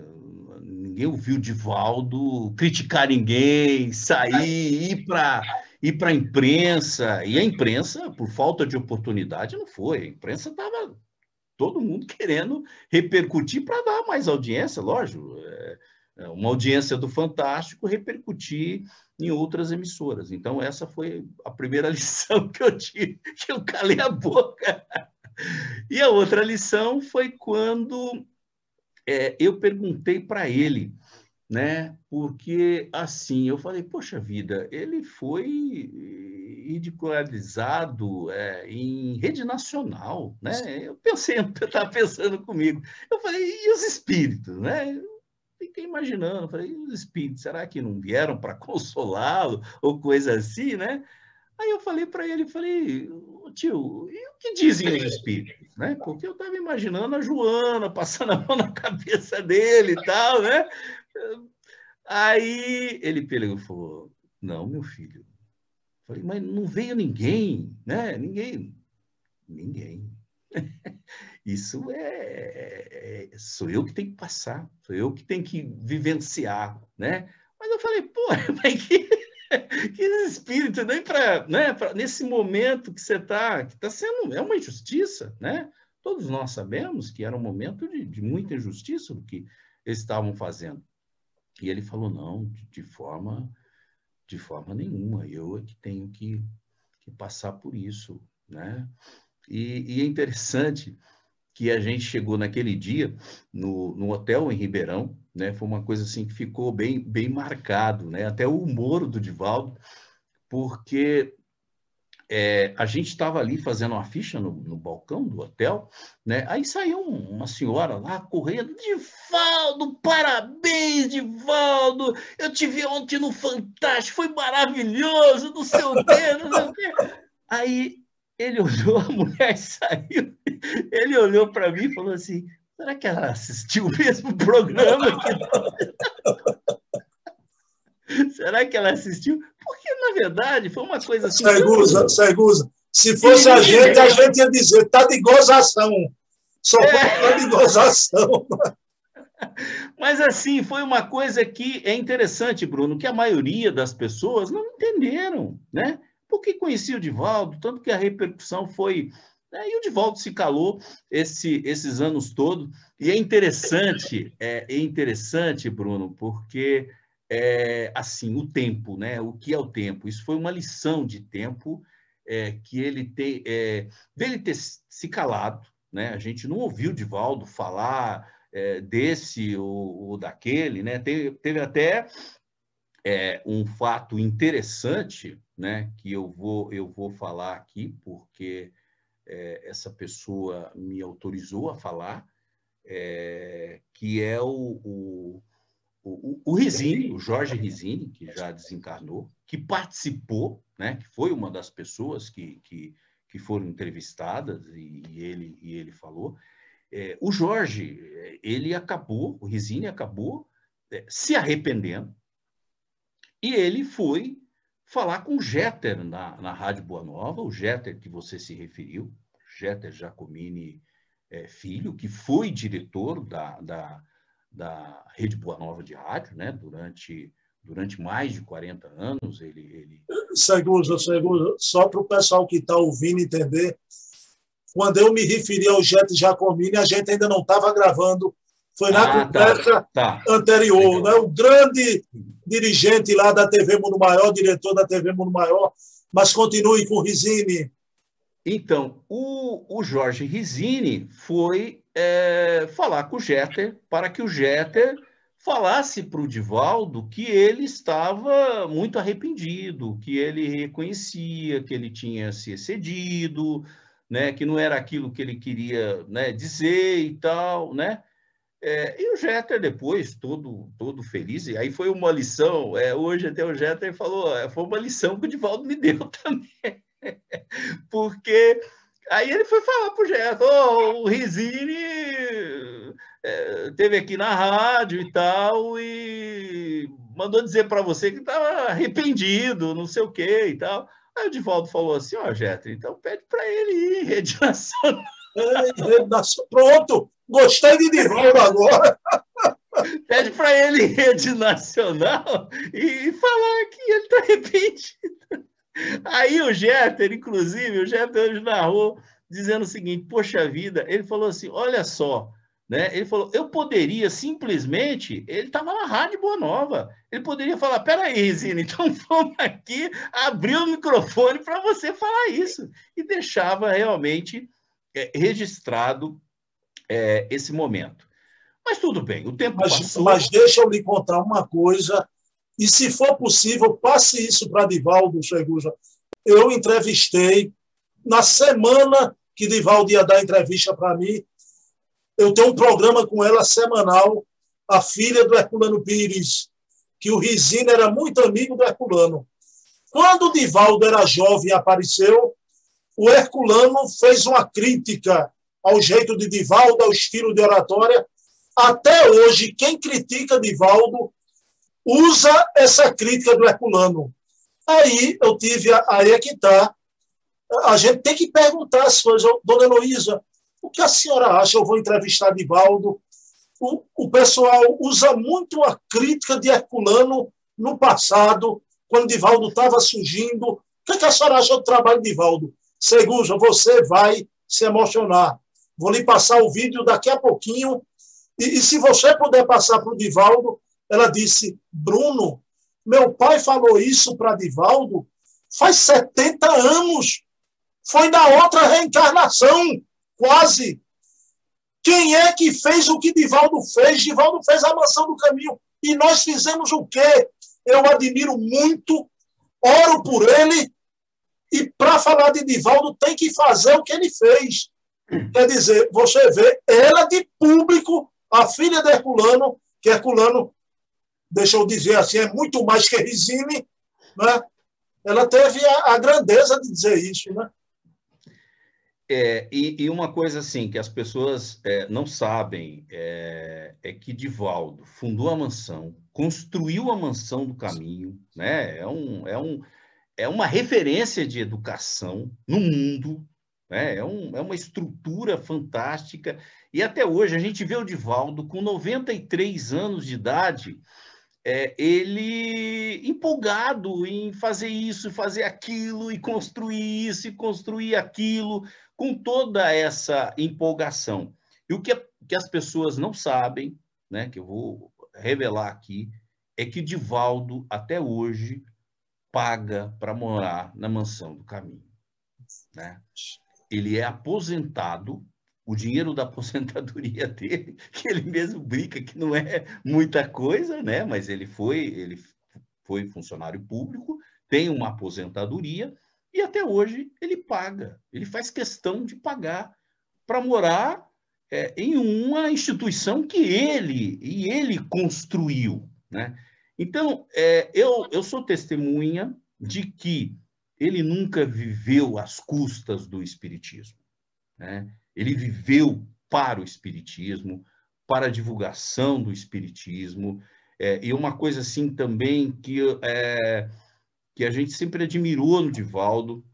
Ninguém ouviu Divaldo criticar ninguém, sair, ir para ir para a imprensa. E a imprensa, por falta de oportunidade, não foi. A imprensa estava todo mundo querendo repercutir para dar mais audiência, lógico. É uma audiência do Fantástico repercutir em outras emissoras. Então, essa foi a primeira lição que eu tive, que eu calei a boca. E a outra lição foi quando é, eu perguntei para ele, né? Porque assim, eu falei, poxa vida, ele foi ridicularizado é, em rede nacional, né? Eu pensei, estava pensando comigo. Eu falei, e os espíritos, né? Fiquei imaginando, falei, e os espíritos, será que não vieram para consolá-lo ou coisa assim, né? Aí eu falei para ele, falei, tio, e o que dizem os espíritos? Né? Porque eu estava imaginando a Joana passando a mão na cabeça dele e tal, né? Aí ele pegou e falou, não, meu filho. Falei, mas não veio ninguém, né? Ninguém. Ninguém. Isso é, é, Sou eu que tenho que passar, sou eu que tenho que vivenciar, né? Mas eu falei, pô, mas que que espírito, nem para, né, nesse momento que você está, que está sendo, é uma injustiça, né? Todos nós sabemos que era um momento de, de muita injustiça do que eles estavam fazendo. E ele falou, não, de, de forma, de forma nenhuma, eu é que tenho que, que passar por isso, né? E, e é interessante que a gente chegou naquele dia no, no hotel em Ribeirão, né? Foi uma coisa assim que ficou bem, bem marcado, né? Até o humor do Divaldo, porque é, a gente estava ali fazendo uma ficha no, no, balcão do hotel, né? Aí saiu uma senhora lá correndo, Divaldo, parabéns, Divaldo! Eu te vi ontem no Fantástico, foi maravilhoso, não sei o não sei o. Aí ele olhou, a mulher saiu, ele olhou para mim e falou assim: Será que ela assistiu o mesmo programa? Que... Será que ela assistiu? Porque, na verdade, foi uma coisa assim. Segusa, Segusa. Se fosse a gente, a gente ia dizer, tá de gozação. Só é. tá de gozação. Mas assim, foi uma coisa que é interessante, Bruno, que a maioria das pessoas não entenderam, né? Porque conhecia o Divaldo, tanto que a repercussão foi. Né? E o Divaldo se calou esse, esses anos todos. E é interessante, é, é interessante, Bruno, porque é, assim, o tempo, né? O que é o tempo? Isso foi uma lição de tempo é, que ele tem, é, dele ter se calado, né? A gente não ouviu Divaldo falar é, desse ou, ou, daquele, né? Teve, teve até é, um fato interessante, né? Que eu vou eu vou falar aqui porque é, essa pessoa me autorizou a falar, que é o, o o, o Rizini, o Jorge Rizini, que já desencarnou, que participou, né, que foi uma das pessoas que, que, que foram entrevistadas e, e ele, e ele falou. É, o Jorge, ele acabou, o Rizini acabou é, se arrependendo e ele foi falar com o Jeter na, na Rádio Boa Nova, o Jeter que você se referiu, Jeter Giacomini é, Filho, que foi diretor da, da da Rede Boa Nova de rádio, né? Durante, durante mais de 40 anos. Ele, ele... Segundo, segundo, só para o pessoal que está ouvindo entender, quando eu me referi ao Jet Jacomini, a gente ainda não estava gravando, foi na ah, tá, conversa tá, tá. anterior. Né? O grande dirigente lá da TV Mundo Maior, diretor da TV Mundo Maior, mas continue com o Rizini. Então, o, o Jorge Rizini foi é, falar com o Jeter para que o Jeter falasse para o Divaldo que ele estava muito arrependido, que ele reconhecia que ele tinha se excedido, né, que não era aquilo que ele queria né, dizer e tal, né? É, e o Jeter depois, todo, todo feliz, e aí foi uma lição, é, hoje até o Jeter falou, é, foi uma lição que o Divaldo me deu também, porque Aí ele foi falar pro Gerson, oh, o Rizini é, teve aqui na rádio e tal, e mandou dizer para você que estava arrependido, não sei o que e tal. Aí o Divaldo falou assim, ó, oh, então pede para ele ir em rede nacional. Pronto, gostei de Divaldo agora. Pede para ele em rede nacional e falar que ele está arrependido. Aí o Jeter, inclusive, o Jeter hoje narrou dizendo o seguinte: Poxa vida, ele falou assim: olha só, né? Ele falou: eu poderia simplesmente, ele estava na Rádio Boa Nova, ele poderia falar: peraí, Zina, então vamos aqui abrir o microfone para você falar isso. E deixava realmente é, registrado é, esse momento. Mas tudo bem, o tempo mas, passou. Mas deixa eu lhe contar uma coisa e, se for possível, passe isso para Divaldo Cheguja. Eu entrevistei, na semana que Divaldo ia dar entrevista para mim, eu tenho um programa com ela semanal, a filha do Herculano Pires, que o Rizina era muito amigo do Herculano. Quando o Divaldo era jovem e apareceu, o Herculano fez uma crítica ao jeito de Divaldo, ao estilo de oratória. Até hoje, quem critica Divaldo usa essa crítica do Herculano. Aí eu tive, aí é que está. A gente tem que perguntar as coisas. Dona Heloísa, o que a senhora acha? Eu vou entrevistar Divaldo. O, o pessoal usa muito a crítica de Herculano no passado, quando Divaldo estava surgindo. O que, é que a senhora acha do trabalho de Divaldo? Seguja, você vai se emocionar. Vou lhe passar o vídeo daqui a pouquinho. E, e se você puder passar para o Divaldo, ela disse: Bruno, meu pai falou isso para Divaldo faz 70 anos. Foi na outra reencarnação, quase. Quem é que fez o que Divaldo fez? Divaldo fez a mansão do caminho. E nós fizemos o quê? Eu admiro muito, oro por ele. E para falar de Divaldo, tem que fazer o que ele fez. Quer dizer, você vê ela de público, a filha de Herculano, que Herculano deixa eu dizer assim, é muito mais que Rizini, né? ela teve a, a grandeza de dizer isso. Né? É, e, e, uma coisa assim que as pessoas é, não sabem é, é, que Divaldo fundou a mansão, construiu a mansão do caminho, né? É, um, é, um, é uma referência de educação no mundo, né? é, um, é uma estrutura fantástica. E até hoje a gente vê o Divaldo com 93 anos de idade, é, ele empolgado em fazer isso, fazer aquilo, e construir isso, e construir aquilo, com toda essa empolgação. E o que, que as pessoas não sabem, né, que eu vou revelar aqui, é que Divaldo, até hoje, paga para morar na mansão do caminho. Né? Ele é aposentado, o dinheiro da aposentadoria dele, que ele mesmo brinca que não é muita coisa, né? mas ele foi, ele foi funcionário público, tem uma aposentadoria e até hoje ele paga, ele faz questão de pagar para morar é, em uma instituição que ele e ele construiu, né? Então, é, eu, eu sou testemunha de que ele nunca viveu às custas do espiritismo, né? Ele viveu para o espiritismo, para a divulgação do espiritismo, é, e uma coisa assim também que, é, que a gente sempre admirou no Divaldo,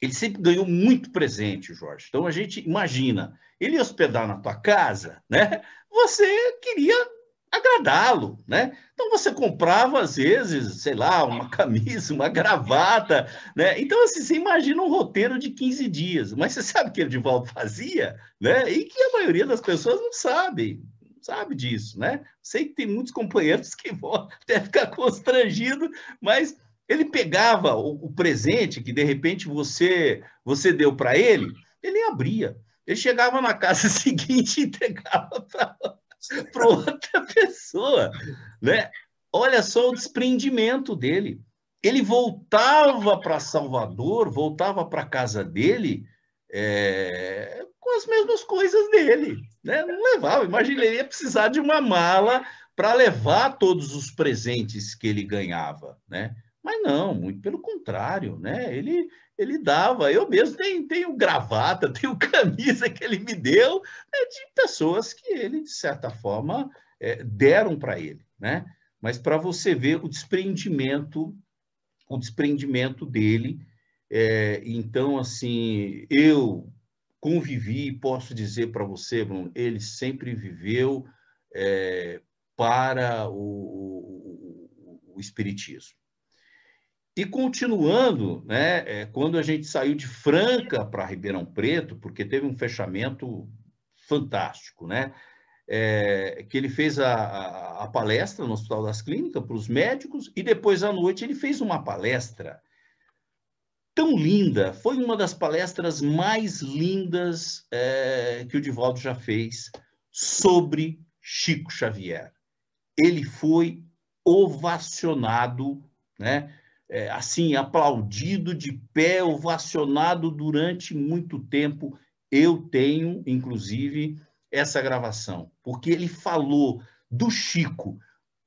ele sempre ganhou muito presente, Jorge. Então a gente imagina, ele hospedar na tua casa, né? Você queria agradá-lo, né? Então você comprava às vezes, sei lá, uma camisa, uma gravata, né? Então assim, você imagina um roteiro de 15 dias, mas você sabe o que o Edivaldo fazia, né? E que a maioria das pessoas não sabe, sabe disso, né? Sei que tem muitos companheiros que vão até ficar constrangido, mas ele pegava o, o presente que de repente você você deu para ele, ele abria. Ele chegava na casa seguinte e entregava para outra pessoa, né? Olha só o desprendimento dele. Ele voltava para Salvador, voltava para casa dele é, com as mesmas coisas dele, né? Não levava. Imagina, ele ia precisar de uma mala para levar todos os presentes que ele ganhava, né? Mas não, muito pelo contrário, né? Ele, ele dava. Eu mesmo tenho, tenho gravata, tenho camisa que ele me deu né, de pessoas que ele, de certa forma, é, deram para ele, né? Mas para você ver o desprendimento, o desprendimento dele. É, então, assim, eu convivi, posso dizer para você, Bruno, ele sempre viveu é, para o, o, o Espiritismo. E continuando, né, é, quando a gente saiu de Franca para Ribeirão Preto, porque teve um fechamento fantástico, né? É, que ele fez a, a, a, palestra no Hospital das Clínicas para os médicos e depois à noite ele fez uma palestra tão linda, foi uma das palestras mais lindas é, que o Divaldo já fez sobre Chico Xavier. Ele foi ovacionado, né? é, assim, aplaudido de pé, ovacionado durante muito tempo. Eu tenho, inclusive, essa gravação, porque ele falou do Chico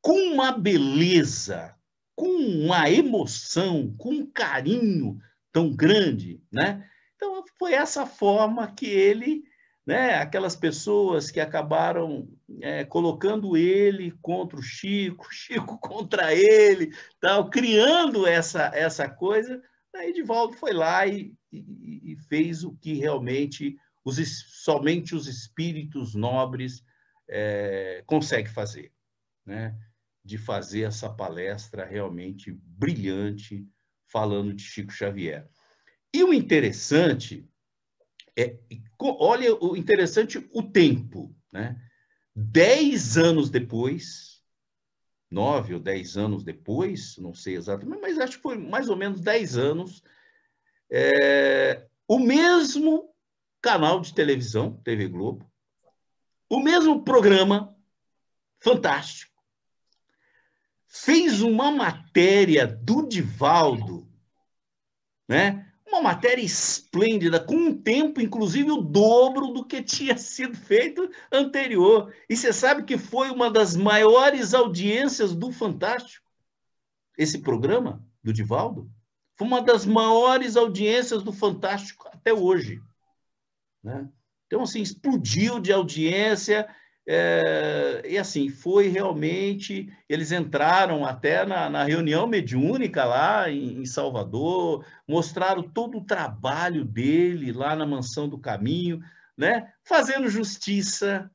com uma beleza, com uma emoção, com um carinho tão grande, né? Então foi essa forma que ele né? Aquelas pessoas que acabaram é, colocando ele contra o Chico, Chico contra ele, tal, criando essa essa coisa. Aí Edivaldo foi lá e, e, e fez o que realmente os, somente os espíritos nobres é, conseguem fazer, né? De fazer essa palestra realmente brilhante falando de Chico Xavier. E o interessante é, olha o interessante o tempo, né? Dez anos depois, nove ou dez anos depois, não sei exatamente, mas acho que foi mais ou menos dez anos, é, o mesmo canal de televisão, TV Globo, o mesmo programa fantástico, fez uma matéria do Divaldo, né? Uma matéria esplêndida, com um tempo, inclusive, o dobro do que tinha sido feito anterior. E você sabe que foi uma das maiores audiências do Fantástico, esse programa do Divaldo? Foi uma das maiores audiências do Fantástico até hoje. Né? Então, assim, explodiu de audiência, É, e assim, foi realmente. Eles entraram até na, na reunião mediúnica lá em, em, Salvador, mostraram todo o trabalho dele lá na Mansão do Caminho, né? fazendo justiça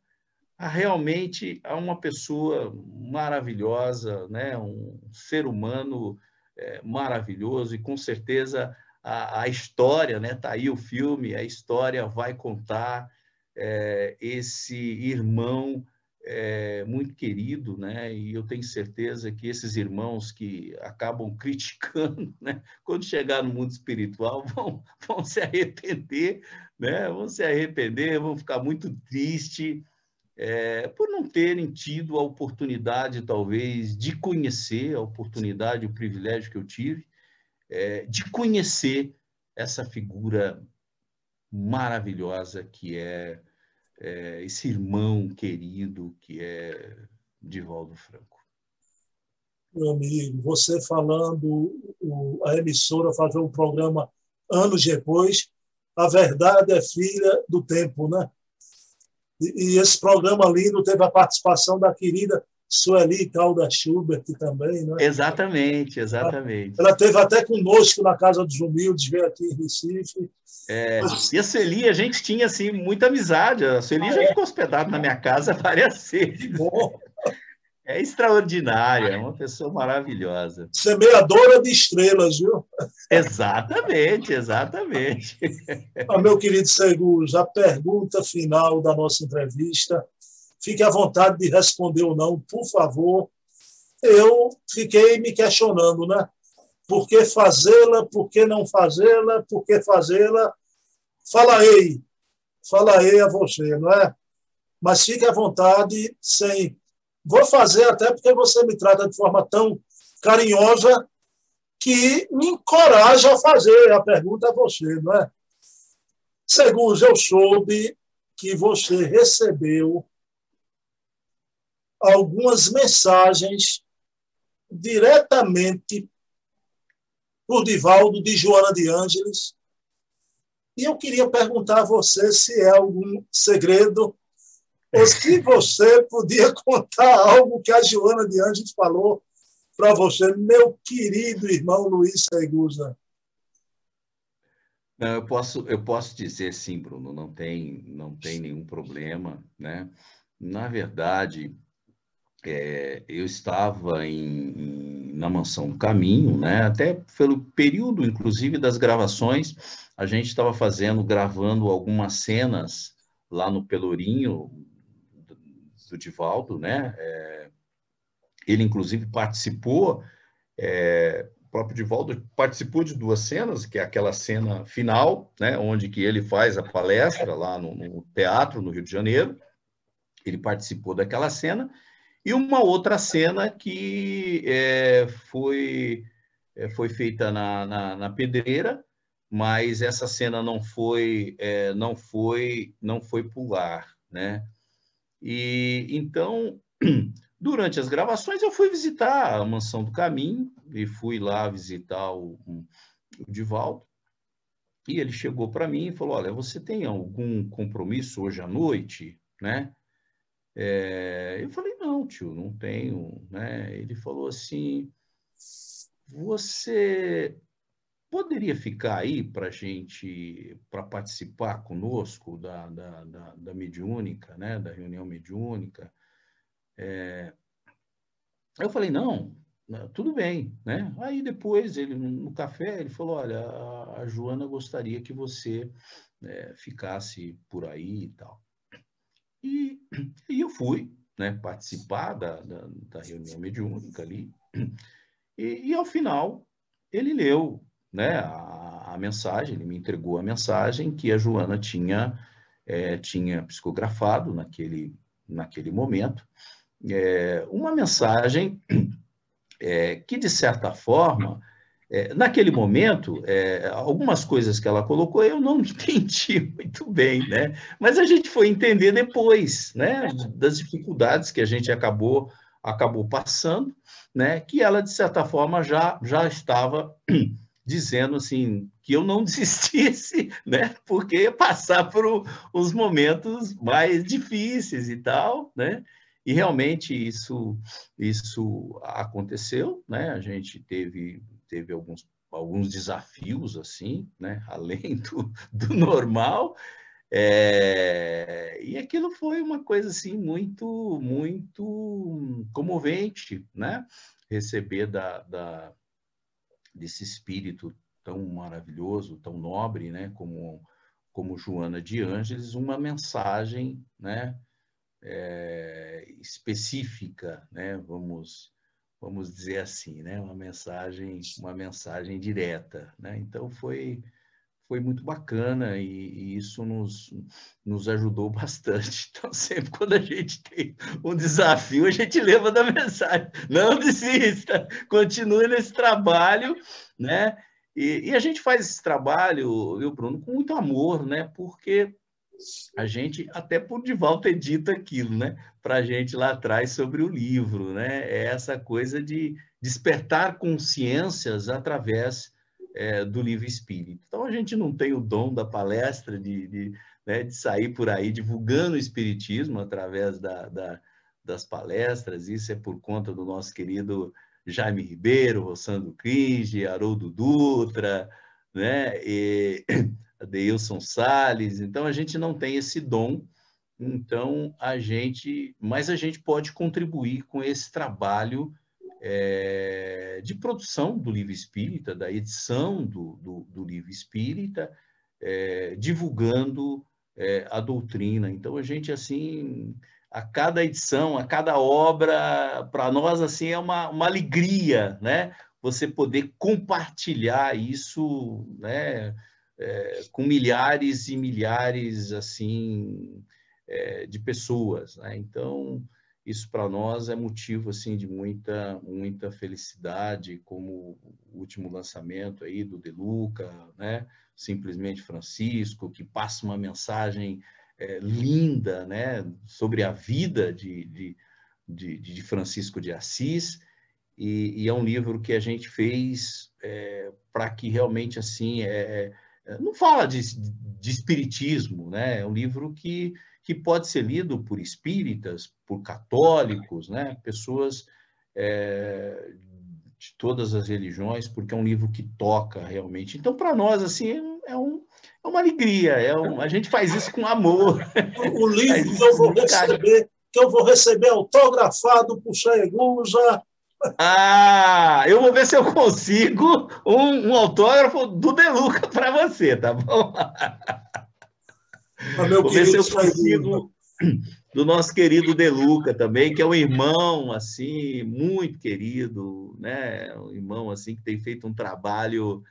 a realmente a uma pessoa maravilhosa, né? um ser humano é, maravilhoso, e com certeza a, a história, né? Está aí o filme, a história vai contar é, esse irmão é, muito querido, né? E eu tenho certeza que esses irmãos que acabam criticando, né? Quando chegar no mundo espiritual, vão, vão se arrepender, né? Vão se arrepender, vão ficar muito tristes é, por não terem tido a oportunidade, talvez, de conhecer a oportunidade, o privilégio que eu tive, é, de conhecer essa figura maravilhosa que é, é, esse irmão querido que é Divaldo Franco. Meu amigo, você falando, o, a emissora fazer um programa anos depois, a verdade é filha do tempo, né? E, e esse programa lindo teve a participação da querida Sueli Calda Schubert também, né? Exatamente, exatamente. Ela, ela teve até conosco na Casa dos Humildes, veio aqui em Recife. É, e a Sueli, a gente tinha assim, muita amizade. A Sueli ah, já é? ficou hospedada na minha casa várias vezes. Que bom. É extraordinária, é uma pessoa maravilhosa. Semeadora de estrelas, viu? Exatamente, exatamente. Ah, meu querido Seguros, a pergunta final da nossa entrevista Fique à vontade de responder ou não, por favor. Eu fiquei me questionando, né? Por que fazê-la? Por que não fazê-la? Por que fazê-la? Falarei, falarei a você, não é? Mas fique à vontade, sem. Vou fazer até porque você me trata de forma tão carinhosa que me encoraja a fazer a pergunta a você, não é? Segundo, eu soube que você recebeu algumas mensagens diretamente por Divaldo de Joana de Ângeles. E eu queria perguntar a você se é algum segredo ou se você podia contar algo que a Joana de Ângeles falou para você, meu querido irmão Luiz Segusa. Eu posso, eu posso dizer sim, Bruno, não tem, não tem nenhum problema, né? Na verdade, é, eu estava em, na Mansão do Caminho, né? até pelo período, inclusive, das gravações, a gente estava fazendo, gravando algumas cenas lá no Pelourinho do, do Divaldo, né? É, ele, inclusive, participou, é, o próprio Divaldo participou de duas cenas, que é aquela cena final, né? onde que ele faz a palestra lá no, no teatro, no Rio de Janeiro, ele participou daquela cena, e uma outra cena que é, foi, é, foi feita na, na, na, pedreira, mas essa cena não foi é, não foi não foi pular, né? E então durante as gravações eu fui visitar a mansão do Caminho e fui lá visitar o, o Divaldo e ele chegou para mim e falou: olha, você tem algum compromisso hoje à noite, né? É, eu falei, não, tio, não tenho. Né? Ele falou assim, você poderia ficar aí para gente, para participar conosco da, da, da, da mediúnica, né? da reunião mediúnica? É, eu falei, não, né, tudo bem, né? Aí depois, ele no café, ele falou, olha, a, Joana gostaria que você é, ficasse por aí e tal. E, e eu fui né, participar da, da, da, reunião mediúnica ali. E, e, ao final, ele leu né, a, a, mensagem, ele me entregou a mensagem que a Joana tinha, é, tinha psicografado naquele, naquele momento. É, uma mensagem é, que, de certa forma, é, naquele momento, é, algumas coisas que ela colocou eu não entendi muito bem, né? Mas a gente foi entender depois, né? Das dificuldades que a gente acabou acabou passando, né? Que ela de certa forma já já estava dizendo assim que eu não desistisse, né? Porque ia passar por os momentos mais difíceis e tal, né? E realmente isso isso aconteceu, né? A gente teve teve alguns alguns desafios assim, né? Além do, do normal. É... e aquilo foi uma coisa assim muito muito comovente, né? Receber da, da desse espírito tão maravilhoso, tão nobre, né? Como como Joana de Ângeles, uma mensagem, né? é, específica, né? Vamos vamos dizer assim, né? Uma mensagem uma mensagem direta, né? Então foi foi muito bacana e, e, isso nos, nos ajudou bastante. Então, sempre quando a gente tem um desafio, a gente leva da mensagem: não desista, continue nesse trabalho, né? E, e a gente faz esse trabalho, eu, Bruno, com muito amor, né? Porque a gente, até por de volta, dito aquilo, né? Para a gente lá atrás sobre o livro, né? É essa coisa de despertar consciências através é, do livro espírito. Então, a gente não tem o dom da palestra, de, de, né, de sair por aí divulgando o espiritismo através da, da, das palestras, isso é por conta do nosso querido Jaime Ribeiro, Rossandro Cringe, Haroldo Dutra, né? E Adeilson Salles. Então, a gente não tem esse dom, então a gente, mas a gente pode contribuir com esse trabalho é, de produção do livro espírita, da edição do, do, do livro espírita, é, divulgando é, a doutrina. Então, a gente, assim, a cada edição, a cada obra, para nós, assim, é uma, uma alegria, né? Você poder compartilhar isso, né? É, com milhares e milhares assim é, de pessoas. Né? Então, isso para nós é motivo assim de muita muita felicidade, como o último lançamento aí do Deluca, né? simplesmente Francisco, que passa uma mensagem é, linda né? sobre a vida de, de, de, de Francisco de Assis, e, e, é um livro que a gente fez é, para que realmente assim é, não fala de, de espiritismo, né? É um livro que, que pode ser lido por espíritas, por católicos, né? Pessoas é, de todas as religiões, porque é um livro que toca realmente. Então, para nós, assim, é, um, é uma alegria. É um, a gente faz isso com amor. O livro que eu vou receber, que eu vou receber autografado por Cheguja ah, eu vou ver se eu consigo um, um autógrafo do Deluca para você, tá bom? Ah, vou ver se eu consigo do nosso querido Deluca também, que é um irmão assim muito querido, né? Um irmão assim que tem feito um trabalho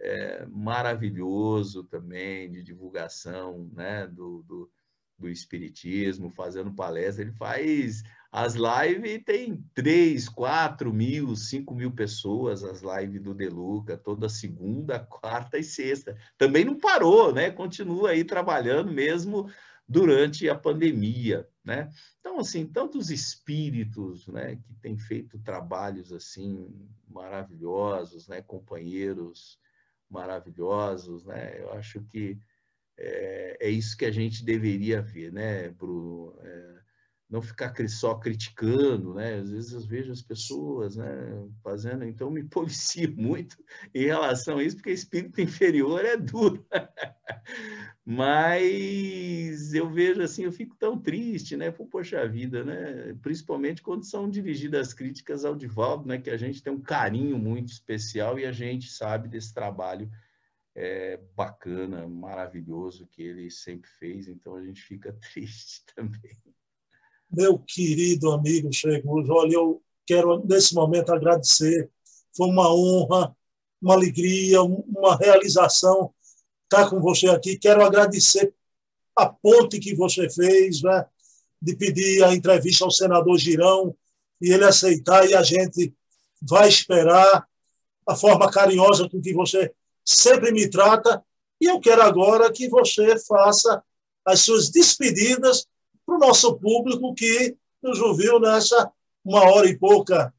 é, maravilhoso também de divulgação, né? Do, do, do espiritismo, fazendo palestra. Ele faz as lives tem 3, 4 mil, 5 mil pessoas, as lives do Deluca, toda segunda, quarta e sexta. Também não parou, né? Continua aí trabalhando mesmo durante a pandemia, né? Então, assim, tantos espíritos, né, que têm feito trabalhos, assim, maravilhosos, né? Companheiros maravilhosos, né? Eu acho que é, é isso que a gente deveria ver, né, Bruno? É, não ficar só criticando, né? Às vezes eu vejo as pessoas, né, fazendo, então me policio muito em relação a isso, porque espírito inferior é duro. Mas eu vejo assim, eu fico tão triste, né? Poxa vida, né? Principalmente quando são dirigidas críticas ao Divaldo, né? Que a gente tem um carinho muito especial e a gente sabe desse trabalho é, bacana, maravilhoso que ele sempre fez, então a gente fica triste também meu querido amigo Chegujo, olha, eu quero nesse momento agradecer. Foi uma honra, uma alegria, uma realização estar com você aqui. Quero agradecer a ponte que você fez, né, de pedir a entrevista ao senador Girão e ele aceitar e a gente vai esperar a forma carinhosa com que você sempre me trata. E eu quero agora que você faça as suas despedidas para o nosso público que nos ouviu nessa uma hora e pouca.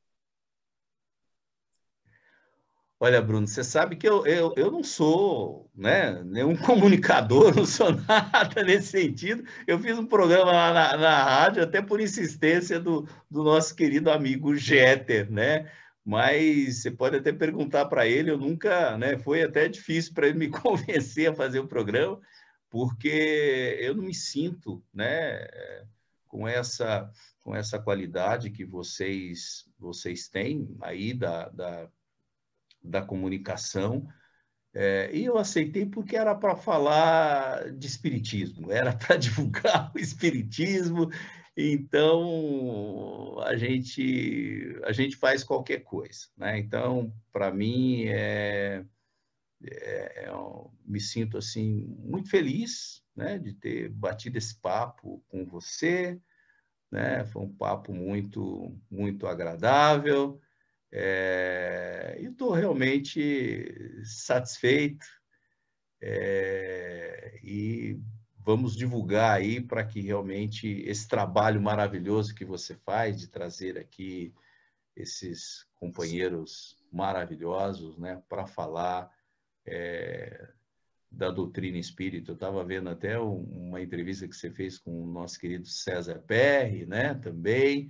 Olha, Bruno, você sabe que eu, eu, eu não sou né, nenhum comunicador, não sou nada nesse sentido. Eu fiz um programa lá na, na rádio, até por insistência do, do nosso querido amigo Jeter, né? Mas você pode até perguntar para ele, eu nunca, né? Foi até difícil para ele me convencer a fazer o programa, porque eu não me sinto, né? Com essa, com essa qualidade que vocês, vocês têm aí da, da da comunicação. É, e eu aceitei porque era para falar de espiritismo, era para divulgar o espiritismo. Então a gente a gente faz qualquer coisa, né? Então para mim é, é, eu me sinto assim muito feliz, né, de ter batido esse papo com você, né? Foi um papo muito muito agradável. É, e estou realmente satisfeito é, e vamos divulgar aí para que realmente esse trabalho maravilhoso que você faz de trazer aqui esses companheiros maravilhosos né, para falar é, da doutrina espírita. Eu estava vendo até uma entrevista que você fez com o nosso querido César Perry, né, também,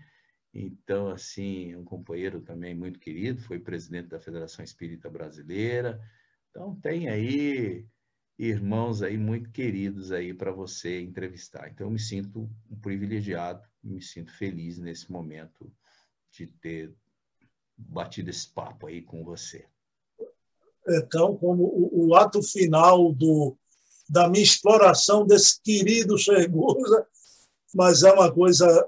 então, assim, um companheiro também muito querido, foi presidente da Federação Espírita Brasileira. Então, tem aí irmãos aí muito queridos aí para você entrevistar. Então, eu me sinto um privilegiado, me sinto feliz nesse momento de ter batido esse papo aí com você. Então, como o, o ato final do, da minha exploração desse querido Chegusa, mas é uma coisa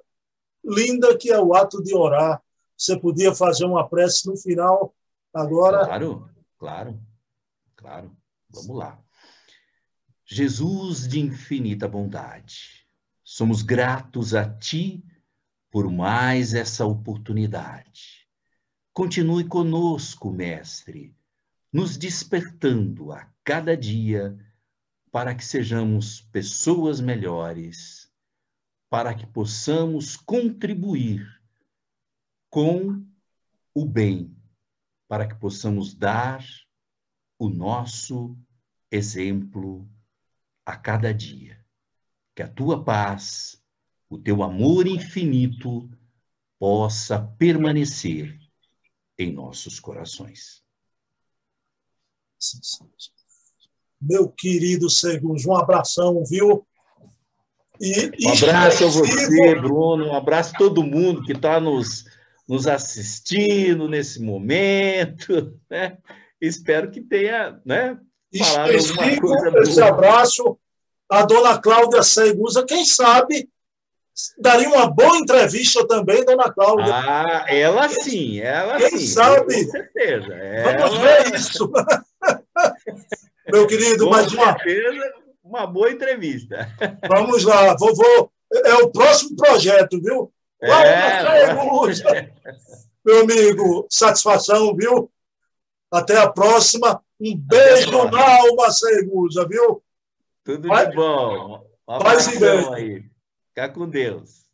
linda que é o ato de orar. Você podia fazer uma prece no final, agora. Claro, claro, claro. Vamos lá. Jesus de infinita bondade, somos gratos a Ti por mais essa oportunidade. Continue conosco, Mestre, nos despertando a cada dia para que sejamos pessoas melhores para que possamos contribuir com o bem, para que possamos dar o nosso exemplo a cada dia. Que a tua paz, o teu amor infinito possa permanecer em nossos corações. Meu querido Seguns, um abração, viu? E, um abraço a você, Bruno, um abraço a todo mundo que está nos, nos assistindo nesse momento. Né? Espero que tenha né, falado alguma coisa Esse boa. abraço a dona Cláudia Segusa, quem sabe daria uma boa entrevista também, dona Cláudia. Ah, ela sim, ela quem sim. sabe? Com certeza. Vamos ver isso. Meu querido, com mais uma. Certeza uma boa entrevista. Vamos lá, vovô. É o próximo projeto, viu? É, Meu amigo, satisfação, viu? Até a próxima. Um beijo na alma, viu? Tudo Vai. de bom. Um aí. Fica com Deus.